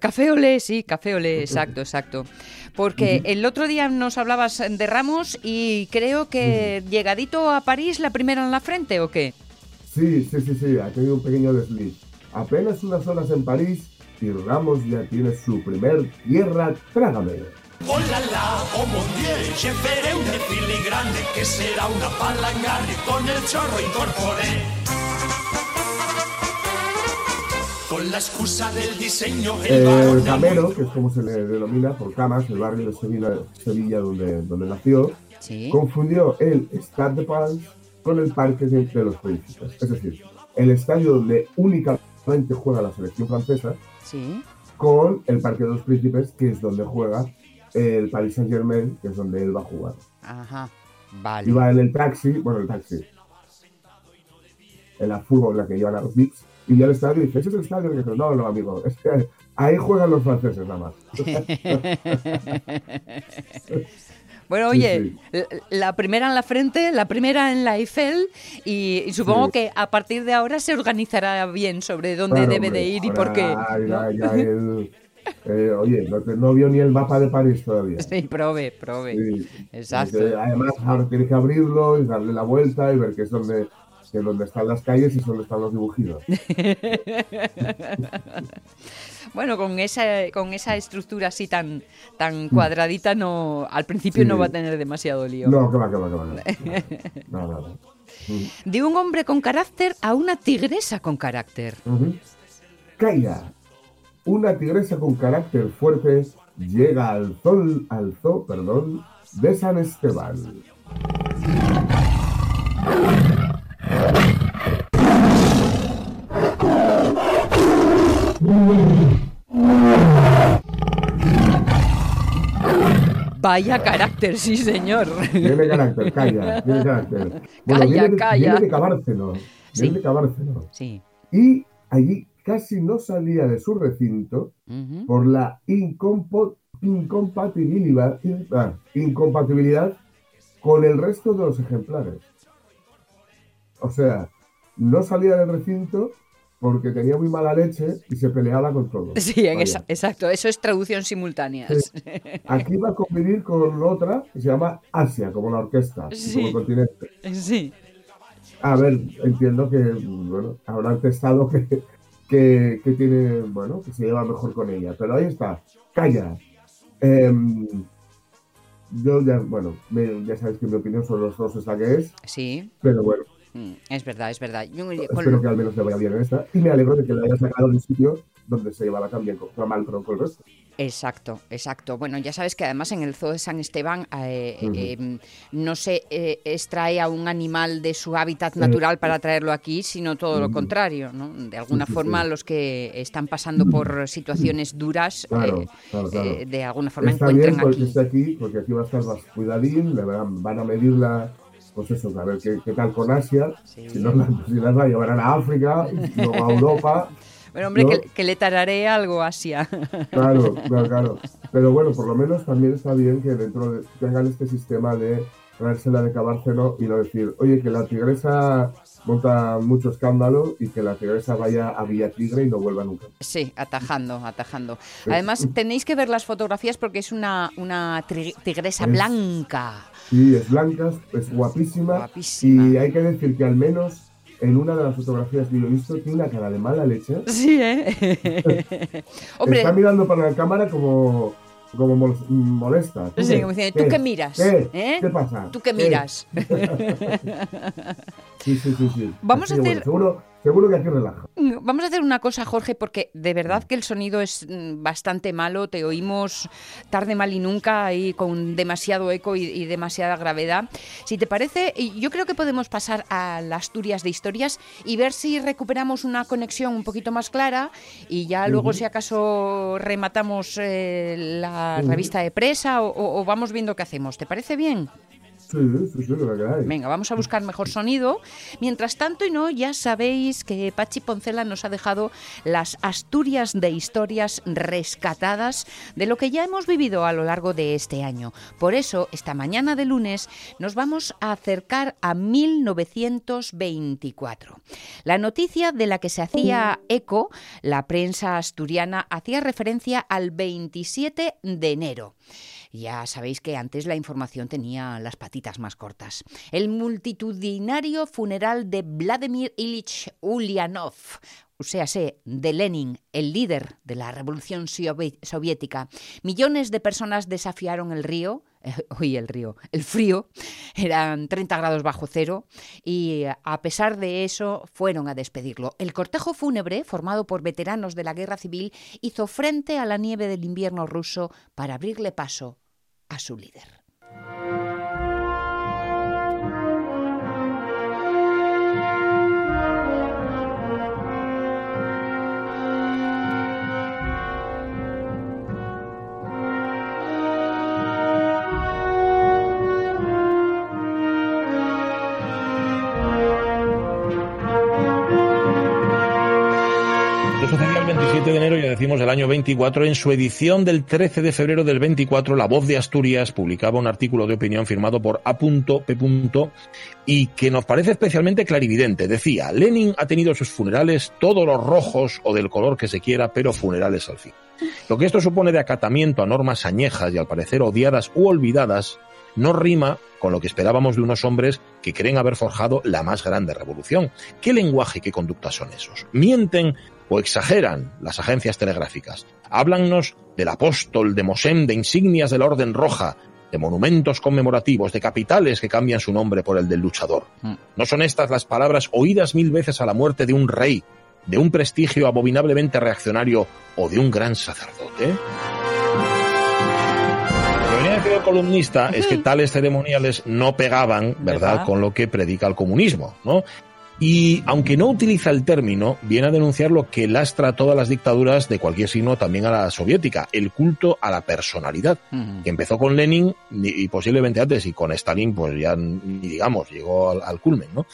Café olé, sí, café olé, exacto, exacto. Porque el otro día nos hablabas de Ramos y creo que llegadito a París la primera en la frente, ¿o qué? Sí, sí, sí, sí, ha tenido un pequeño desliz. Apenas unas horas en París y Ramos ya tiene su primer tierra trágame. Oh la la, oh mon dieu, je ferai una filigrane que será una palangana con el chorro incorporé. Con la excusa del diseño, el El varón Camero, que es como se le denomina por Camas, el barrio de Sevilla, Sevilla donde, donde nació, Sí. confundió el Stade de France con el Parque de, de los Príncipes. Es decir, el estadio donde únicamente juega la selección francesa Sí. con el Parque de los Príncipes, que es donde juega el Paris Saint Germain, que es donde él va a jugar. Ajá. Vale. Iba en el taxi, bueno, el taxi, en la fútbol, la que llevan a los VIPs, y ya el estadio dice, ¿ese es el estadio? Y dice, no, no, amigo, es que ahí juegan los franceses nada más. <laughs> <laughs> <laughs> Bueno, oye, sí. la primera en la frente, la primera en la Eiffel y, y supongo Sí. que a partir de ahora se organizará bien sobre dónde Claro, debe hombre, de ir y ahora por qué. Ya, ¿no? ya el- <laughs> eh, oye, no, vio ni el mapa de París todavía. Sí, prove, prove. Exacto. Entonces, además, ahora tiene que abrirlo y darle la vuelta y ver que es donde, que es donde están las calles y donde están los dibujitos. <laughs> Bueno, con esa, con esa estructura así tan, tan cuadradita, no, al principio Sí. no va a tener demasiado lío. No, que va, que va, que va. No, no, no. De un hombre con carácter a una tigresa con carácter. Kaira, una tigresa con carácter fuerte, llega al sol, al zoo, perdón, de San Esteban. Vaya carácter, sí, señor. Tiene carácter, calla, <laughs> tiene carácter. Calla, viene de, calla. Viene de Cabárceno, Sí. viene de Cabárceno. Sí. Y allí casi no salía de su recinto por la incompo- incompatibilidad, in- ah, incompatibilidad con el resto de los ejemplares. O sea, no salía del recinto porque tenía muy mala leche y se peleaba con todos. <laughs> Sí, en esa- exacto. Eso es traducción simultánea. Aquí va a convivir con otra que se llama Asia, como la orquesta, Sí. como el continente. Sí. A ver, entiendo que bueno, habrán testado que, que, que tiene, bueno, que se lleva mejor con ella. Pero ahí está, calla. Em, yo ya, bueno, me- ya sabéis que mi opinión sobre los dos es la que es, Sí. pero bueno, Es verdad, es verdad. Yo- con- espero que al menos le vaya bien en esta. Y me alegro de que la haya sacado de un sitio donde se llevaba también con, mal, pero con el resto. Exacto, exacto. Bueno, ya sabes que además en el Zoo de San Esteban eh, Ujú. eh, no se eh, extrae a un animal de su hábitat natural para traerlo aquí, sino todo lo Ujú. contrario. ¿no? De alguna Sí, forma, sí. los que están pasando por situaciones duras, Claro, eh, claro, claro. eh, de alguna forma Está bien encuentran porque aquí. esté aquí, porque aquí va a estar más cuidadín, le van, van a medirla, pues eso, a ver qué, qué tal con Asia, Sí. si no la, <laughs> si las va a llevar a África, luego a Europa, Bueno, hombre, ¿no? que, que le tararé algo Asia. <laughs> claro, claro, claro. Pero bueno, por lo menos también está bien que dentro de, tengan este sistema de traérsela de Cabárceno y no decir, oye, que la tigresa monta mucho escándalo y que la tigresa vaya a Villa Tigre y no vuelva nunca. Sí, atajando, atajando. Además, tenéis que ver las fotografías porque es una, una tigresa Es- blanca. Sí, es blanca, es guapísima, Guapísima. y hay que decir que al menos en una de las fotografías que yo he visto tiene una cara de mala leche. Sí, ¿eh? <laughs> Hombre, Está mirando para la cámara como, como mol- molesta. ¿Tú Sí, como diciendo, ¿tú qué miras? ¿Qué? ¿Eh? ¿Qué pasa? ¿tú qué miras? <laughs> Sí, sí, sí. sí. Vamos Así a hacer- bueno, seguro, seguro que aquí relaja. Vamos a hacer una cosa, Jorge, porque de verdad que el sonido es mm, bastante malo. Te oímos tarde, mal y nunca, y con demasiado eco y, y demasiada gravedad. Si te parece, y yo creo que podemos pasar a las Asturias de historias y ver si recuperamos una conexión un poquito más clara y ya luego, si acaso, rematamos eh, la revista de presa o, o- o vamos viendo qué hacemos. ¿Te parece bien? Venga, vamos a buscar mejor sonido. Mientras tanto, y no, ya sabéis que Pachi Poncela nos ha dejado las Asturias de historias rescatadas de lo que ya hemos vivido a lo largo de este año. Por eso, esta mañana de lunes nos vamos a acercar a 1924. La noticia de la que se hacía eco, la prensa asturiana hacía referencia al 27 de enero. Ya sabéis que antes la información tenía las patitas más cortas. El multitudinario funeral de Vladimir Ilich Ulyanov, o sea, de Lenin, el líder de la revolución sovi- soviética. Millones de personas desafiaron el río, <laughs> uy, el río, el frío, eran 30 grados bajo cero, y a pesar de eso fueron a despedirlo. El cortejo fúnebre, formado por veteranos de la guerra civil, hizo frente a la nieve del invierno ruso para abrirle paso a su líder. Del año 24. En su edición del 13 de febrero del 24, La Voz de Asturias publicaba un artículo de opinión firmado por A.P. y que nos parece especialmente clarividente. Decía, Lenin ha tenido sus funerales todos los rojos o del color que se quiera, pero funerales al fin. Lo que esto supone de acatamiento a normas añejas y al parecer odiadas u olvidadas no rima con lo que esperábamos de unos hombres que creen haber forjado la más grande revolución. ¿Qué lenguaje y qué conductas son esos? ¿Mienten o exageran las agencias telegráficas? Háblannos del apóstol, de Mosén, de insignias de la Orden Roja, de monumentos conmemorativos, de capitales que cambian su nombre por el del luchador. ¿No son estas las palabras oídas mil veces a la muerte de un rey, de un prestigio abominablemente reaccionario o de un gran sacerdote? Lo que venía a decir el columnista es que <laughs> tales ceremoniales no pegaban, ¿verdad?, ¿Verdad? con lo que predica el comunismo, ¿no? Y aunque no utiliza el término, viene a denunciar lo que lastra todas las dictaduras de cualquier signo, también a la soviética, el culto a la personalidad, que empezó con Lenin y posiblemente antes, y con Stalin, pues ya ni digamos, llegó al, al culmen, ¿no?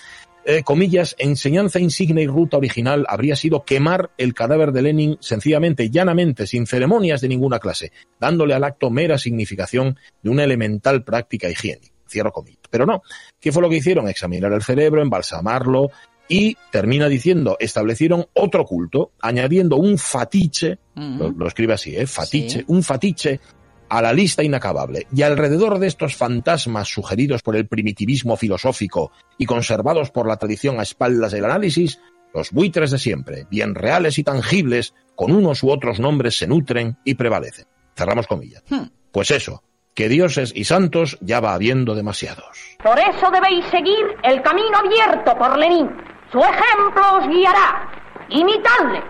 Eh, comillas, enseñanza insignia y ruta original habría sido quemar el cadáver de Lenin sencillamente, llanamente, sin ceremonias de ninguna clase, dándole al acto mera significación de una elemental práctica higiénica. Cierro comillas. Pero no. ¿Qué fue lo que hicieron? Examinar el cerebro, embalsamarlo y termina diciendo, establecieron otro culto, añadiendo un fatiche, lo, lo escribe así, ¿eh? Fatiche, Sí. un fatiche a la lista inacabable. Y alrededor de estos fantasmas sugeridos por el primitivismo filosófico y conservados por la tradición a espaldas del análisis, los buitres de siempre, bien reales y tangibles, con unos u otros nombres se nutren y prevalecen. Cerramos comillas. Hmm. Pues eso, que dioses y santos ya va habiendo demasiados. Por eso debéis seguir el camino abierto por Lenin. Su ejemplo os guiará. Imitadle.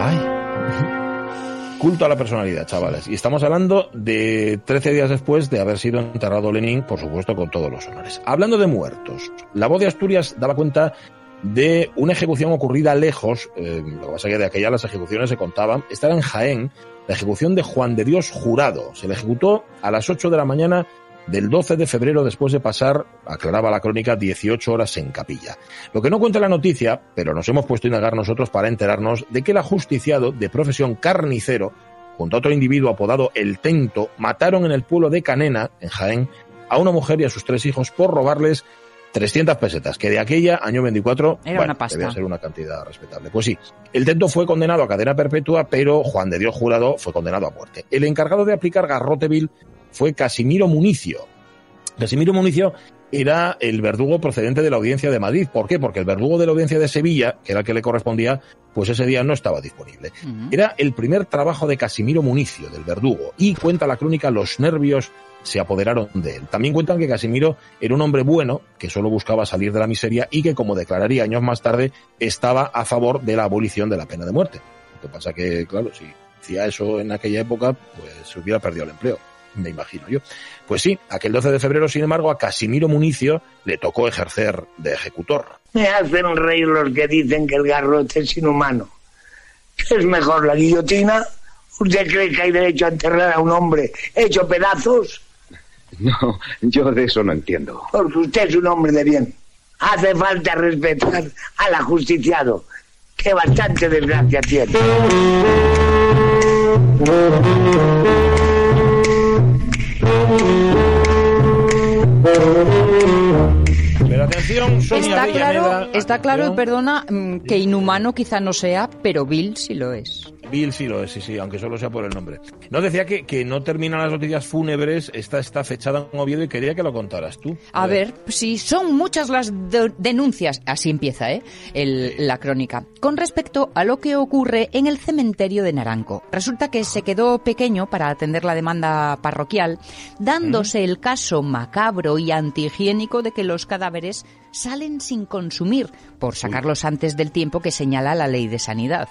Ay. <laughs> Culto a la personalidad, chavales. Y estamos hablando de 13 días después de haber sido enterrado Lenin, por supuesto, con todos los honores. Hablando de muertos, la voz de Asturias daba cuenta de una ejecución ocurrida lejos, eh, lo que pasa es que de aquella las ejecuciones se contaban, esta era en Jaén, la ejecución de Juan de Dios Jurado. Se le ejecutó a las 8 de la mañana del 12 de febrero después de pasar, aclaraba la crónica, 18 horas en capilla. Lo que no cuenta la noticia, pero nos hemos puesto a indagar nosotros para enterarnos de que el ajusticiado de profesión carnicero, junto a otro individuo apodado El Tento, mataron en el pueblo de Canena, en Jaén, a una mujer y a sus tres hijos por robarles 300 pesetas, que de aquella, año 24, Era bueno, una pasta. debía ser una cantidad respetable. Pues sí, el tento fue condenado a cadena perpetua, pero Juan de Dios Jurado fue condenado a muerte. El encargado de aplicar garrote vil fue Casimiro Municio. Casimiro Municio era el verdugo procedente de la audiencia de Madrid. ¿Por qué? Porque el verdugo de la audiencia de Sevilla, que era el que le correspondía, pues ese día no estaba disponible. Era el primer trabajo de Casimiro Municio, del verdugo, y cuenta la crónica los nervios se apoderaron de él. También cuentan que Casimiro era un hombre bueno, que solo buscaba salir de la miseria y que, como declararía años más tarde, estaba a favor de la abolición de la pena de muerte. Lo que pasa que, claro, si hacía eso en aquella época, pues se hubiera perdido el empleo, me imagino yo. Pues sí, aquel 12 de febrero, sin embargo, a Casimiro Municio le tocó ejercer de ejecutor. Me hacen reír los que dicen que el garrote es inhumano. Es mejor la guillotina. ¿Usted cree que hay derecho a enterrar a un hombre hecho pedazos? No, yo de eso no entiendo. Porque usted es un hombre de bien. Hace falta respetar al ajusticiado, que bastante desgracia tiene. Está claro, está claro, perdona, mm, que inhumano quizá no sea, pero Bill sí lo es. Bill sí lo es, sí, sí, aunque solo sea por el nombre. No decía que, que no terminan las noticias fúnebres, esta está fechada en Oviedo y quería que lo contaras tú. A ver, si son muchas las de- denuncias, así empieza ¿eh? El- la crónica, con respecto a lo que ocurre en el cementerio de Naranco. Resulta que se quedó pequeño para atender la demanda parroquial, dándose el caso macabro y antihigiénico de que los cadáveres salen sin consumir, por sacarlos antes del tiempo que señala la ley de sanidad.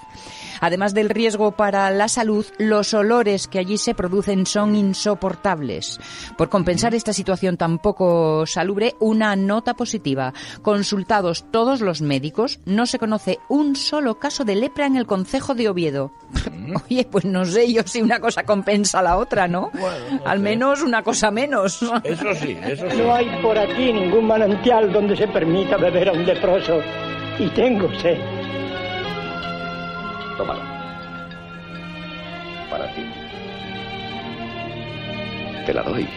Además del riesgo para la salud, los olores que allí se producen son insoportables. Por compensar esta situación tan poco salubre, una nota positiva. Consultados todos los médicos, no se conoce un solo caso de lepra en el concejo de Oviedo. <laughs> Oye, pues no sé yo si una cosa compensa a la otra, ¿no? Al menos una cosa menos. Eso sí, eso sí. No hay por aquí ningún manantial donde se permita beber a un leproso. Y tengo sed. Tómalo. Para ti. Te la doy.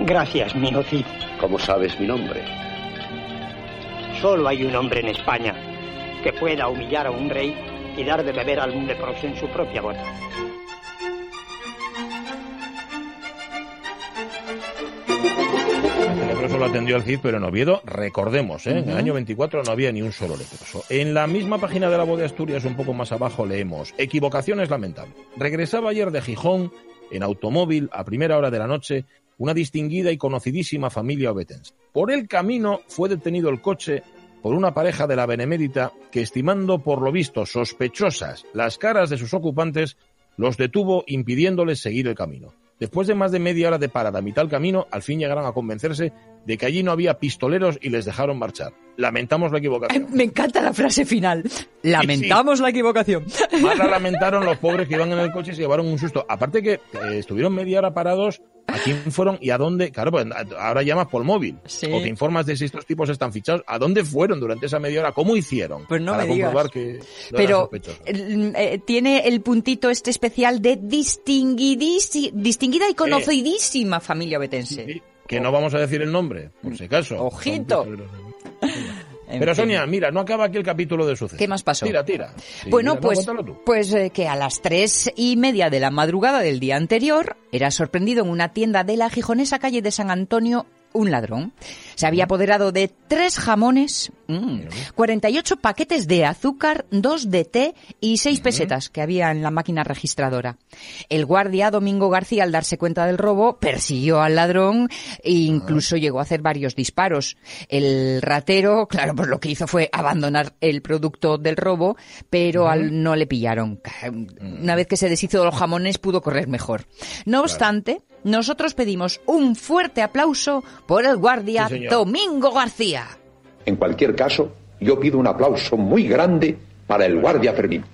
Gracias, mío Cid. ¿Cómo sabes mi nombre? Solo hay un hombre en España que pueda humillar a un rey y dar de beber a un leproso en su propia boda. El leproso lo atendió al CID, pero en Oviedo, recordemos, ¿eh? en el año 24 no había ni un solo leproso. En la misma página de la voz de Asturias, un poco más abajo, leemos: Equivocaciones lamentables. Regresaba ayer de Gijón en automóvil a primera hora de la noche una distinguida y conocidísima familia obetense. Por el camino fue detenido el coche por una pareja de la Benemérita que, estimando por lo visto sospechosas las caras de sus ocupantes, los detuvo impidiéndoles seguir el camino. Después de más de media hora de parada a mitad del camino, al fin llegaron a convencerse de que allí no había pistoleros y les dejaron marchar. Lamentamos la equivocación. Me encanta la frase final. Lamentamos la equivocación. Más la <laughs> lamentaron los pobres que iban en el coche y se llevaron un susto. Aparte que eh, estuvieron media hora parados, ¿a quién fueron y a dónde? Claro, pues ahora llamas por móvil Sí. o te informas de si estos tipos están fichados. ¿A dónde fueron durante esa media hora? ¿Cómo hicieron? Pues no para me digas. comprobar que no Pero eh, eh, tiene el puntito este especial de distinguidísi- distinguida y conocidísima familia obetense. Que no vamos a decir el nombre, por si acaso. Ojito. Pero. Sonia, mira, no acaba aquí el capítulo de sucesos. ¿Qué más pasó? Tira, tira. Sí, bueno, mira, no, pues, tú. pues eh, que a las tres y media de la madrugada del día anterior era sorprendido en una tienda de la gijonesa calle de San Antonio un ladrón. Se había apoderado de tres jamones, mm, 48 paquetes de azúcar, dos de té y seis pesetas que había en la máquina registradora. El guardia Domingo García, al darse cuenta del robo, persiguió al ladrón e incluso llegó a hacer varios disparos. El ratero, claro, pues lo que hizo fue abandonar el producto del robo, pero al no le pillaron. Una vez que se deshizo de los jamones pudo correr mejor. No obstante, nosotros pedimos un fuerte aplauso por el guardia Sí. Domingo García. En cualquier caso, yo pido un aplauso muy grande para el guardia Fermín.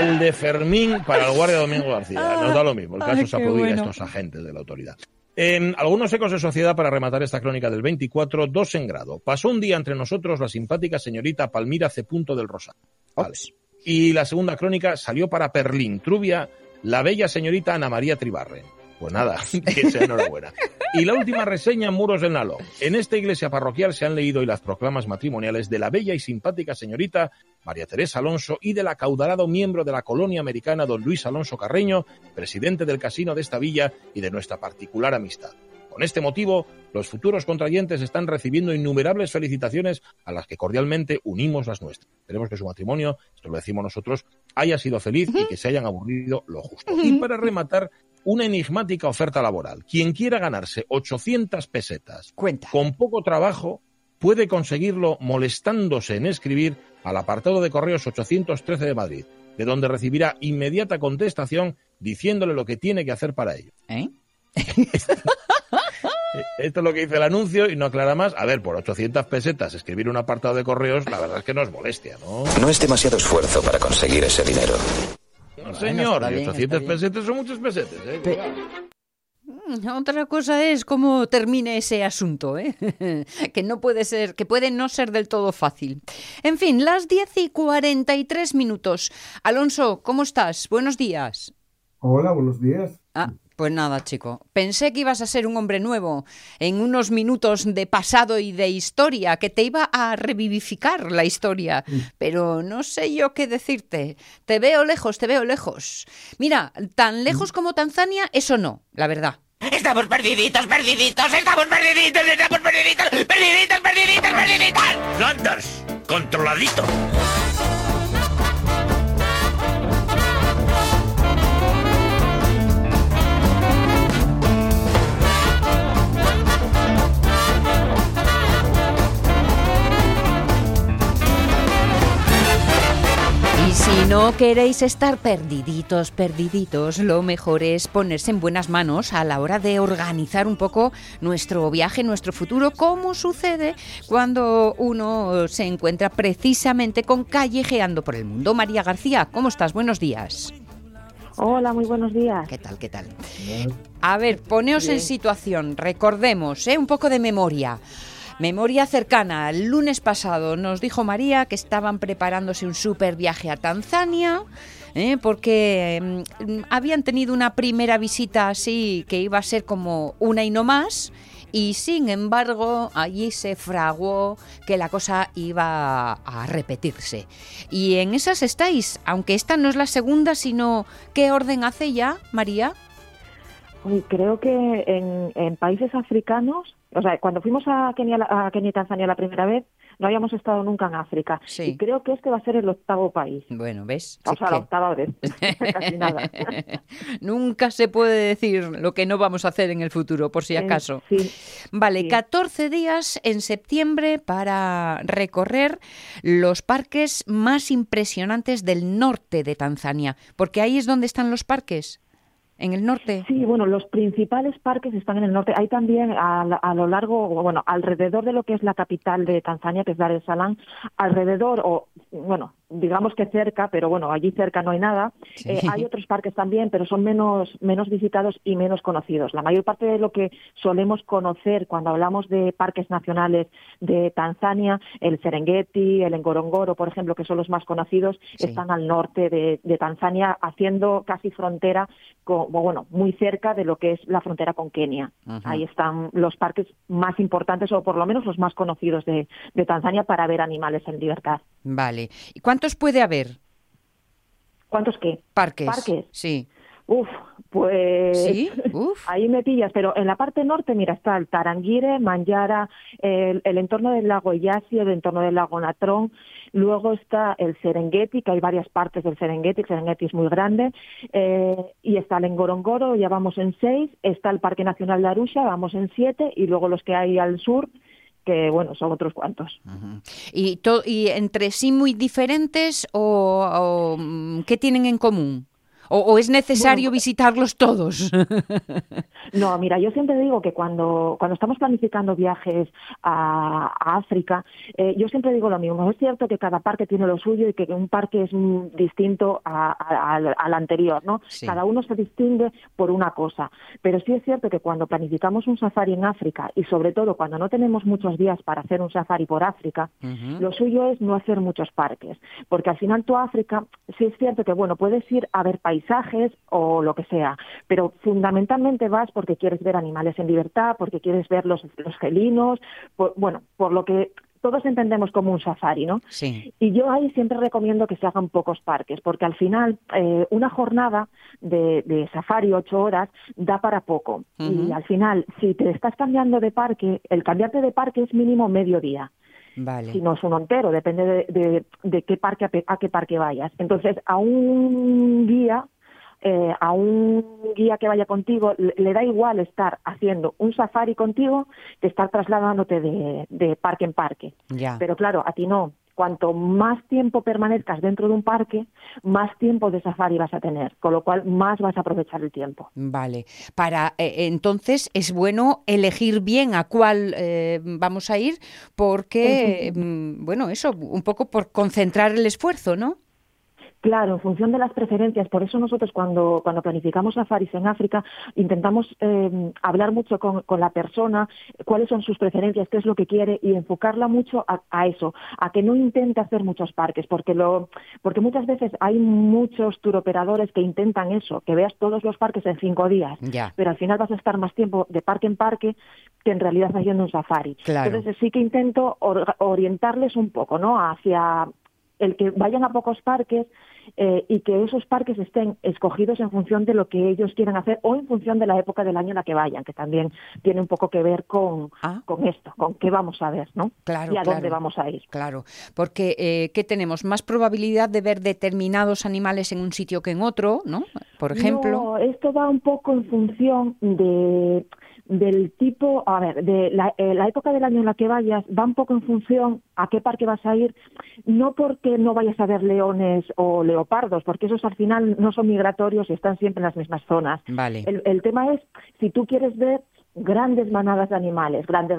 El de Fermín para el guardia Domingo García. Nos da lo mismo. El caso Ay, es bueno. a estos agentes de la autoridad. En algunos ecos de sociedad para rematar esta crónica del 24, dos en grado. Pasó un día entre nosotros la simpática señorita Palmira C. del Rosario. Vale. Y la segunda crónica salió para Perlín, Trubia, la bella señorita Ana María Tribarren. Pues nada, <laughs> que sea enhorabuena. Y la última reseña Muros del Nalón. En esta iglesia parroquial se han leído hoy las proclamas matrimoniales de la bella y simpática señorita María Teresa Alonso y del acaudalado miembro de la colonia americana don Luis Alonso Carreño, presidente del casino de esta villa y de nuestra particular amistad. Con este motivo, los futuros contrayentes están recibiendo innumerables felicitaciones a las que cordialmente unimos las nuestras. Esperemos que su matrimonio, esto lo decimos nosotros, haya sido feliz y que se hayan aburrido lo justo. Y para rematar, una enigmática oferta laboral. Quien quiera ganarse 800 pesetas con poco trabajo puede conseguirlo molestándose en escribir al apartado de correos 813 de Madrid, de donde recibirá inmediata contestación diciéndole lo que tiene que hacer para ello. ¿Eh? <laughs> Esto es lo que dice el anuncio y no aclara más. A ver, por 800 pesetas escribir un apartado de correos, la verdad es que no es molestia, ¿no? No es demasiado esfuerzo para conseguir ese dinero. No, señor, y 800 pesetas son muchos pesetes, ¿eh? Mm, Otra cosa es cómo termine ese asunto, ¿eh? <laughs> que no puede ser, que puede no ser del todo fácil. En fin, las 10 y 43 minutos. Alonso, ¿cómo estás? Buenos días. Hola, buenos días. Ah, pues nada, chico. Pensé que ibas a ser un hombre nuevo en unos minutos de pasado y de historia, que te iba a revivificar la historia. Pero no sé yo qué decirte. Te veo lejos, te veo lejos. Mira, tan lejos como Tanzania, eso no, la verdad. Estamos perdiditos, perdiditos, estamos perdiditos, estamos perdiditos, perdiditos, perdiditos, perdiditos. Flanders, controladito. Y si no queréis estar perdiditos, perdiditos, lo mejor es ponerse en buenas manos a la hora de organizar un poco nuestro viaje, nuestro futuro, como sucede cuando uno se encuentra precisamente con callejeando por el mundo. María García, ¿cómo estás? Buenos días. Hola, muy buenos días. ¿Qué tal? ¿Qué tal? A ver, poneos en situación, recordemos, ¿eh? un poco de memoria. Memoria cercana. El lunes pasado nos dijo María que estaban preparándose un super viaje a Tanzania. ¿eh? porque mm, habían tenido una primera visita así que iba a ser como una y no más y sin embargo allí se fraguó que la cosa iba a repetirse. Y en esas estáis, aunque esta no es la segunda, sino ¿qué orden hace ya, María? Creo que en países africanos, o sea, cuando fuimos a Kenia, a Kenia y Tanzania la primera vez, no habíamos estado nunca en África. Y creo que este va a ser el octavo país. Bueno, ¿ves? O Sí sea, que- la octava vez. <laughs> <laughs> Casi nada. <laughs> Nunca se puede decir lo que no vamos a hacer en el futuro, por si Eh, acaso. sí, Vale, sí. 14 días en septiembre para recorrer los parques más impresionantes del norte de Tanzania, porque ahí es donde están los parques, en el norte. Sí, bueno, los principales parques están en el norte. Hay también a, a lo largo, bueno, alrededor de lo que es la capital de Tanzania, que es Dar es Salaam, alrededor, o bueno, digamos que cerca, pero bueno, allí cerca no hay nada. Sí. Eh, hay otros parques también, pero son menos, menos visitados y menos conocidos. La mayor parte de lo que solemos conocer cuando hablamos de parques nacionales de Tanzania, el Serengeti, el Ngorongoro, por ejemplo, que son los más conocidos, Sí. están al norte de, de Tanzania, haciendo casi frontera, con, bueno, muy cerca de lo que es la frontera con Kenia. Ahí están los parques más importantes, o por lo menos los más conocidos de, de Tanzania, para ver animales en libertad. Vale. ¿Y cuántos puede haber? ¿Cuántos qué? Parques. Parques. Sí. Uf, pues Sí, <laughs> ahí me pillas, pero en la parte norte, mira, está el Tarangire, Manjara, el, el entorno del lago Eyasi, el entorno del lago Natrón, luego está el Serengeti, que hay varias partes del Serengeti, el Serengeti es muy grande, eh, y está el Ngorongoro, ya vamos en seis, está el Parque Nacional de Arusha, vamos en siete, y luego los que hay al sur, que bueno, son otros cuantos. ¿Y, to- y entre sí muy diferentes o, mm, qué tienen en común? ¿O, o es necesario visitarlos todos? <laughs> No, mira, yo siempre digo que cuando, cuando estamos planificando viajes a, a África, eh, yo siempre digo lo mismo. Es cierto que cada parque tiene lo suyo y que un parque es distinto a- a- al, al anterior, ¿no? Sí. Cada uno se distingue por una cosa. Pero sí es cierto que cuando planificamos un safari en África y sobre todo cuando no tenemos muchos días para hacer un safari por África, lo suyo es no hacer muchos parques, porque al final tú a África, sí es cierto que bueno, puedes ir a ver paisajes paisajes o lo que sea. Pero fundamentalmente vas porque quieres ver animales en libertad, porque quieres ver los, los felinos, por- bueno, por lo que todos entendemos como un safari, ¿no? Sí. Y yo ahí siempre recomiendo que se hagan pocos parques, porque al final eh, una jornada de, de safari, ocho horas, da para poco. Y al final, si te estás cambiando de parque, el cambiarte de parque es mínimo medio día. Vale. Si no es uno entero, depende de, de- de qué parque a, a qué parque vayas. Entonces, a un guía, eh, a un guía que vaya contigo, le, le da igual estar haciendo un safari contigo que estar trasladándote de, de parque en parque. Ya. Pero claro, a ti no. Cuanto más tiempo permanezcas dentro de un parque, más tiempo de safari vas a tener, con lo cual más vas a aprovechar el tiempo. Vale. Para eh, entonces es bueno elegir bien a cuál eh, vamos a ir, porque mm, bueno, eso, un poco por concentrar el esfuerzo, ¿no? Claro, en función de las preferencias. Por eso nosotros cuando, cuando planificamos safaris en África intentamos eh, hablar mucho con, con la persona, cuáles son sus preferencias, qué es lo que quiere y enfocarla mucho a, a eso, a que no intente hacer muchos parques, porque, lo, porque muchas veces hay muchos turoperadores que intentan eso, que veas todos los parques en cinco días, Ya. pero al final vas a estar más tiempo de parque en parque que en realidad haciendo un safari. Claro. Entonces sí que intento or- orientarles un poco, ¿no? Hacia el que vayan a pocos parques eh, y que esos parques estén escogidos en función de lo que ellos quieran hacer o en función de la época del año en la que vayan, que también tiene un poco que ver con, con esto, con qué vamos a ver, ¿no? Ah. Claro, y a claro. dónde vamos a ir. Claro, porque eh, ¿qué tenemos? Más probabilidad de ver determinados animales en un sitio que en otro, ¿no? Por ejemplo. No, esto va un poco en función de del tipo, a ver, de la, eh, la época del año en la que vayas, va un poco en función a qué parque vas a ir, no porque no vayas a ver leones o leopardos, porque esos al final no son migratorios y están siempre en las mismas zonas. Vale. El, el tema es si tú quieres ver grandes manadas de animales, grandes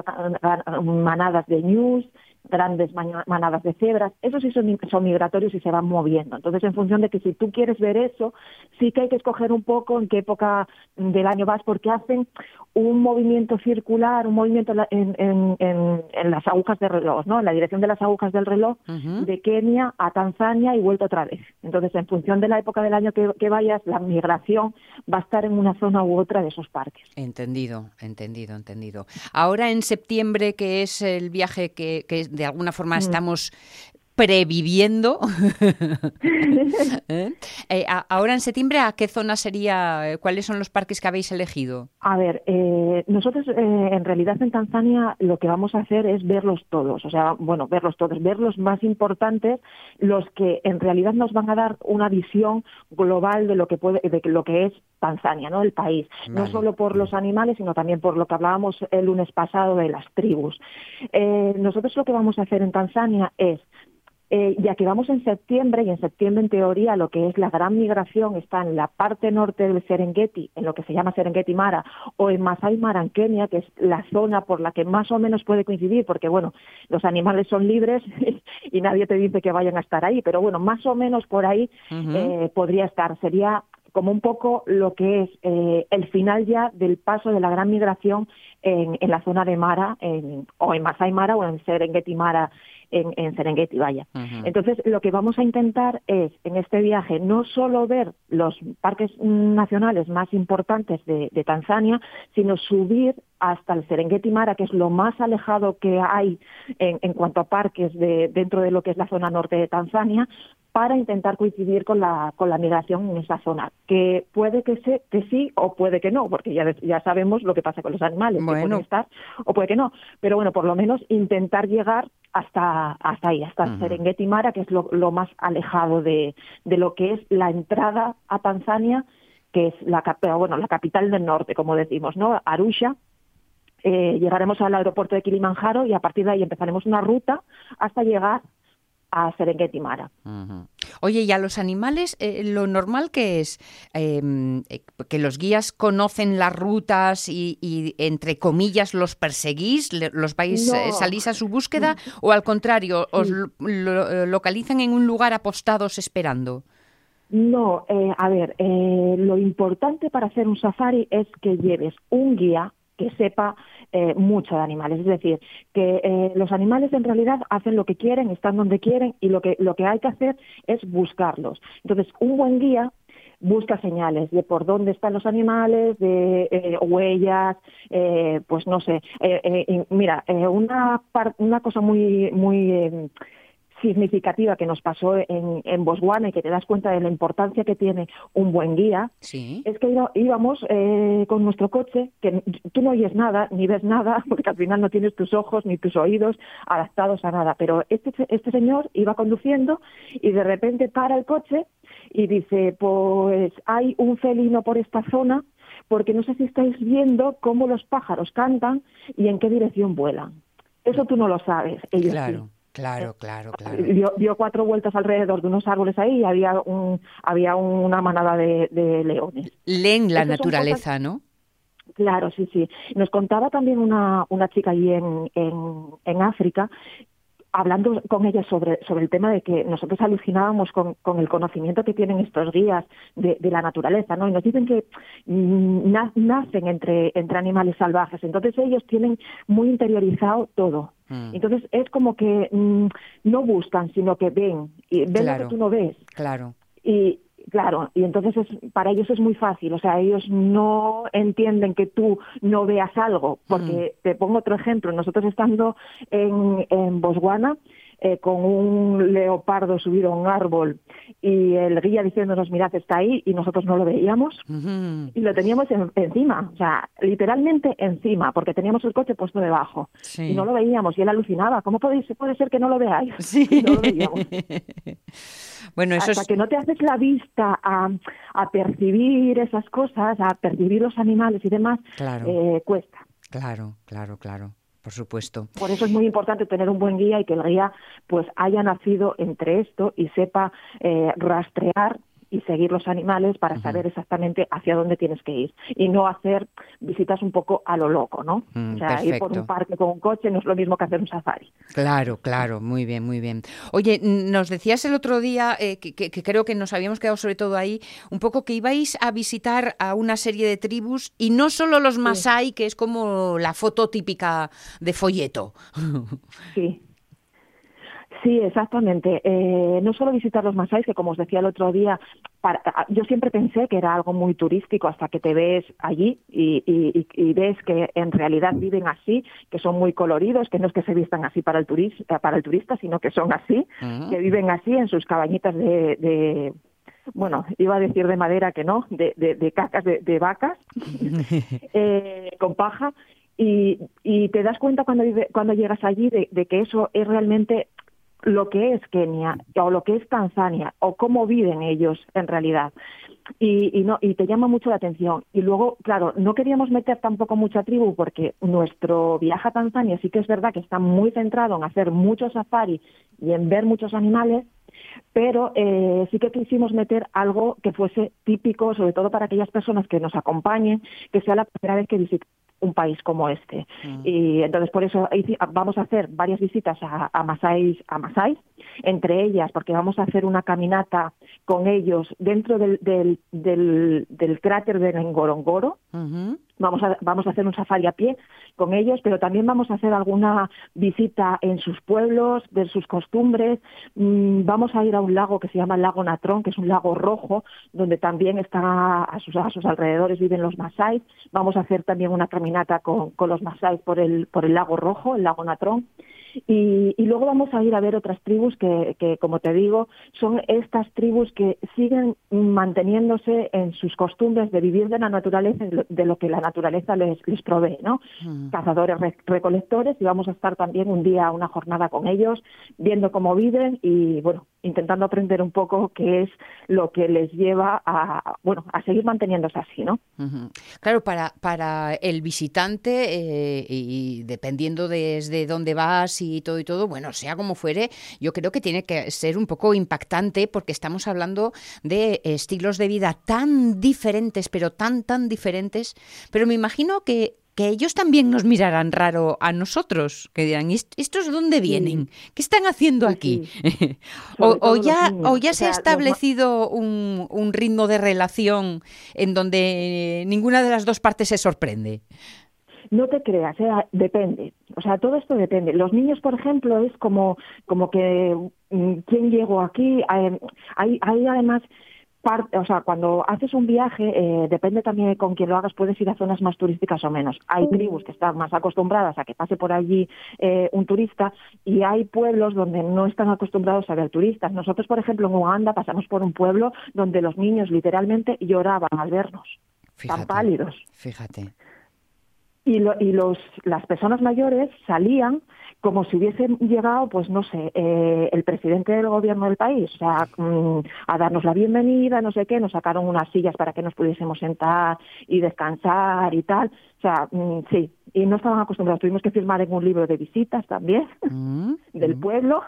manadas de ñus, grandes manadas de cebras, esos sí son, son migratorios y se van moviendo. Entonces, en función de que si tú quieres ver eso, sí que hay que escoger un poco en qué época del año vas, porque hacen un movimiento circular, un movimiento en, la- en- en- en- en las agujas del reloj, ¿no? En la dirección de las agujas del reloj, de Kenia a Tanzania y vuelta otra vez. Entonces, en función de la época del año que, que vayas, la migración va a estar en una zona u otra de esos parques. Entendido, entendido, entendido. Ahora en septiembre, que es el viaje que, que de alguna forma Mm. estamos previviendo, <laughs> <laughs> ¿eh? Eh, a- ahora en septiembre, ¿a qué zona sería, eh, cuáles son los parques que habéis elegido? A ver, eh, nosotros eh, en realidad en Tanzania lo que vamos a hacer es verlos todos, o sea, bueno, verlos todos, ver los más importantes, los que en realidad nos van a dar una visión global de lo que puede, de lo que es Tanzania, ¿no? El país, no solo por los animales, sino también por lo que hablábamos el lunes pasado de las tribus. Eh, nosotros lo que vamos a hacer en Tanzania es eh, ya que vamos en septiembre, y en septiembre en teoría lo que es la gran migración está en la parte norte del Serengeti, en lo que se llama Serengeti Mara, o en Masai Mara en Kenia, que es la zona por la que más o menos puede coincidir, porque bueno, los animales son libres <laughs> y nadie te dice que vayan a estar ahí, pero bueno, más o menos por ahí eh, podría estar. Sería como un poco lo que es eh, el final ya del paso de la gran migración en, en la zona de Mara, en- o en Masai Mara o en Serengeti Mara, en, en Serengeti, vaya. Entonces, lo que vamos a intentar es, en este viaje, no solo ver los parques nacionales más importantes de, de Tanzania, sino subir hasta el Serengeti Mara, que es lo más alejado que hay en, en cuanto a parques de, dentro de lo que es la zona norte de Tanzania, para intentar coincidir con la, con la migración en esa zona, que puede que, se, que sí o puede que no, porque ya, ya sabemos lo que pasa con los animales, que Bueno. pueden estar o puede que no, pero bueno, por lo menos intentar llegar hasta, hasta ahí, hasta. Serengeti Mara, que es lo, lo más alejado de, de lo que es la entrada a Tanzania, que es la, bueno, la capital del norte, como decimos, ¿no? Arusha. Eh, llegaremos al aeropuerto de Kilimanjaro y a partir de ahí empezaremos una ruta hasta llegar a Serengeti Mara. Oye, y a los animales, eh, lo normal que es eh, eh, que los guías conocen las rutas y, y, entre comillas, los perseguís, los vais, No. eh, salís a su búsqueda, o al contrario, os lo- lo- localizan en un lugar apostados esperando. No, a ver, lo importante para hacer un safari es que lleves un guía que sepa eh, mucho de animales, es decir, que eh, los animales en realidad hacen lo que quieren, están donde quieren y lo que lo que hay que hacer es buscarlos. Entonces, un buen guía busca señales de por dónde están los animales, de eh, huellas, eh, pues no sé. Eh, eh, mira, eh, una, par- una cosa muy, muy eh, significativa que nos pasó en, en Botswana y que te das cuenta de la importancia que tiene un buen guía, Sí. es que iba- íbamos eh, con nuestro coche, que tú no oyes nada, ni ves nada, <laughs> porque al final no tienes tus ojos ni tus oídos adaptados a nada. Pero este, este señor iba conduciendo y de repente para el coche y dice, pues hay un felino por esta zona, porque no sé si estáis viendo cómo los pájaros cantan y en qué dirección vuelan. Eso tú no lo sabes. Ellos sí. Claro, claro, claro, claro. Dio, dio cuatro vueltas alrededor de unos árboles ahí y había un había una manada de, de leones. Leen la naturaleza, ¿no? Claro, sí, sí. Nos contaba también una, una chica allí en, en, en África, hablando con ella sobre, sobre el tema de que nosotros alucinábamos con, con el conocimiento que tienen estos guías de, de la naturaleza, ¿no? Y nos dicen que mm, na- nacen entre, entre animales salvajes, entonces ellos tienen muy interiorizado todo. Mm. Entonces es como que mm, no buscan, sino que ven, y ven lo que tú no ves. Claro. Y claro, y entonces es, para ellos es muy fácil, o sea, ellos no entienden que tú no veas algo, porque te pongo otro ejemplo, nosotros estando en, en Botswana, eh, con un leopardo subido a un árbol y el guía diciéndonos, mirad, está ahí, y nosotros no lo veíamos, y lo teníamos en- encima, o sea, literalmente encima, porque teníamos el coche puesto debajo, Sí. y no lo veíamos, y él alucinaba, ¿cómo podéis, puede ser que no lo veáis? Sí. Y no lo veíamos. <laughs> Bueno, eso Hasta es... que no te haces la vista a, a percibir esas cosas, a percibir los animales y demás, Claro. eh, cuesta. Claro, claro, claro. Por supuesto. Por eso es muy importante tener un buen guía y que el guía pues haya nacido entre esto y sepa eh, rastrear y seguir los animales para saber exactamente hacia dónde tienes que ir y no hacer visitas un poco a lo loco, ¿no? Mm, o sea, ir por un parque con un coche no es lo mismo que hacer un safari. Claro, claro, muy bien, muy bien. Oye, nos decías el otro día, eh, que, que- que creo que nos habíamos quedado sobre todo ahí, un poco que ibais a visitar a una serie de tribus y no solo los Masai, que es como la foto típica de folleto. Sí. Sí, exactamente. Eh, no solo visitar los Masáis, que como os decía el otro día, para- yo siempre pensé que era algo muy turístico hasta que te ves allí y, y- y- y ves que en realidad viven así, que son muy coloridos, que no es que se vistan así para el, turis- eh, para el turista, sino que son así, que viven así en sus cabañitas de, de- bueno, iba a decir de madera que no, de, de- de cacas de, de vacas, <laughs> eh, con paja. Y, y te das cuenta cuando, vive- cuando llegas allí de, de que eso es realmente lo que es Kenia o lo que es Tanzania o cómo viven ellos en realidad. Y, y no y te llama mucho la atención. Y luego, claro, no queríamos meter tampoco mucha tribu porque nuestro viaje a Tanzania sí que es verdad que está muy centrado en hacer mucho safari y en ver muchos animales, pero eh, sí que quisimos meter algo que fuese típico, sobre todo para aquellas personas que nos acompañen, que sea la primera vez que visiten un país como este. Y entonces por eso vamos a hacer varias visitas a, a Masai, a Masai, entre ellas porque vamos a hacer una caminata con ellos dentro del, del, del, del cráter de Ngorongoro. Vamos a, vamos a hacer un safari a pie con ellos, pero también vamos a hacer alguna visita en sus pueblos, ver sus costumbres. Mm, vamos a ir a un lago que se llama el lago Natrón, que es un lago rojo, donde también está a sus, a sus alrededores viven los Masái. Vamos a hacer también una caminata con, con los Masái por el, por el lago rojo, el lago Natrón. Y, y luego vamos a ir a ver otras tribus que, que, como te digo, son estas tribus que siguen manteniéndose en sus costumbres de vivir de la naturaleza, de lo- que la naturaleza les, les provee, ¿no? Cazadores re- recolectores y vamos a estar también un día, una jornada con ellos, viendo cómo viven y, bueno, intentando aprender un poco qué es lo que les lleva a, bueno, a seguir manteniéndose así, ¿no? Claro, para, para el visitante, eh, y dependiendo desde dónde vas y todo y todo, bueno, sea como fuere, yo creo que tiene que ser un poco impactante porque estamos hablando de estilos de vida tan diferentes, pero tan, tan diferentes. Pero me imagino que, que ellos también nos mirarán raro a nosotros, que dirán, "¿Est- ¿estos de dónde vienen? ¿Qué están haciendo aquí? <laughs> o, o ya, o ya se ha establecido un, un ritmo de relación en donde ninguna de las dos partes se sorprende. No te creas, ¿eh? depende. O sea, todo esto depende. Los niños, por ejemplo, es como, como que mm, quién llegó aquí. Eh, Hay, hay además o sea, cuando haces un viaje, eh, depende también de con quién lo hagas, puedes ir a zonas más turísticas o menos. Hay tribus que están más acostumbradas a que pase por allí eh, un turista y hay pueblos donde no están acostumbrados a ver turistas. Nosotros, por ejemplo, en Uganda pasamos por un pueblo donde los niños literalmente lloraban al vernos, tan pálidos. Fíjate. Y, lo- y los, las personas mayores salían como si hubiesen llegado, pues no sé, eh, el presidente del gobierno del país, o sea, mm, a darnos la bienvenida, no sé qué, nos sacaron unas sillas para que nos pudiésemos sentar y descansar y tal. O sea, mm, sí, y no estaban acostumbrados. Tuvimos que firmar en un libro de visitas también <laughs> del pueblo,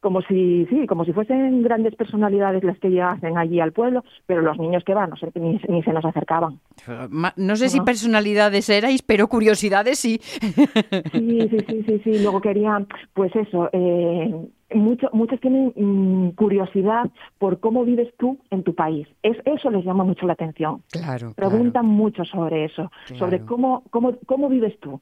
como si, sí, como si fuesen grandes personalidades las que llegasen allí al pueblo, pero los niños que van no sé, ni, ni se nos acercaban. Ma- No sé si personalidades erais, pero curiosidades sí. Sí, sí, sí, sí, sí. Luego querían, pues eso, eh, mucho- muchos tienen mm, curiosidad por cómo vives tú en tu país. Es, eso les llama mucho la atención. Claro. Preguntan mucho sobre eso, sobre cómo, cómo, cómo vives tú.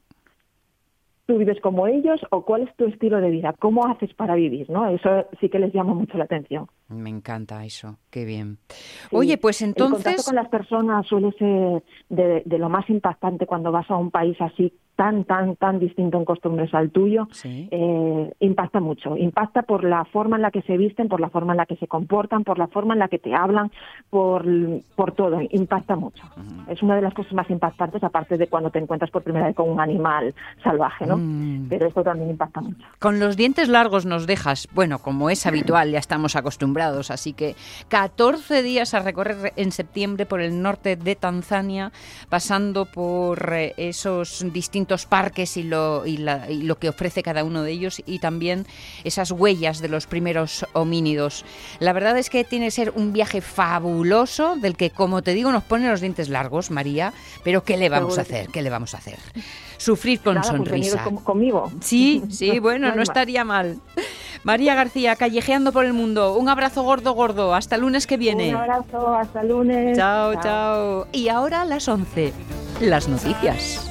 ¿Tú vives como ellos o cuál es tu estilo de vida? ¿Cómo haces para vivir? ¿no? Eso sí que les llama mucho la atención. Me encanta eso, qué bien. Sí. Oye, pues El contacto entonces... con las personas suele ser de, de lo más impactante cuando vas a un país así tan, tan, tan distinto en costumbres al tuyo. Eh, impacta mucho. Impacta por la forma en la que se visten, por la forma en la que se comportan, por la forma en la que te hablan, por, por todo. Impacta mucho. Es una de las cosas más impactantes, aparte de cuando te encuentras por primera vez con un animal salvaje, ¿no? Mm. Pero esto también impacta mucho. Con los dientes largos nos dejas, bueno, como es habitual, ya estamos acostumbrados, así que 14 días a recorrer en septiembre por el norte de Tanzania, pasando por eh, esos distintos parques y lo, y, la- y lo que ofrece cada uno de ellos y también esas huellas de los primeros homínidos. La verdad es que tiene que ser un viaje fabuloso del que, como te digo, nos pone los dientes largos, María, pero ¿qué le vamos a hacer? ¿Qué le vamos a hacer? Sufrir con Nada, pues sonrisa. com- conmigo. Sí, <laughs> sí, bueno, no más. estaría mal. María García, callejeando por el mundo. Un abrazo gordo, gordo. Hasta el lunes que viene. Un abrazo, hasta el lunes. Chao, chao. Y ahora las 11. Las noticias.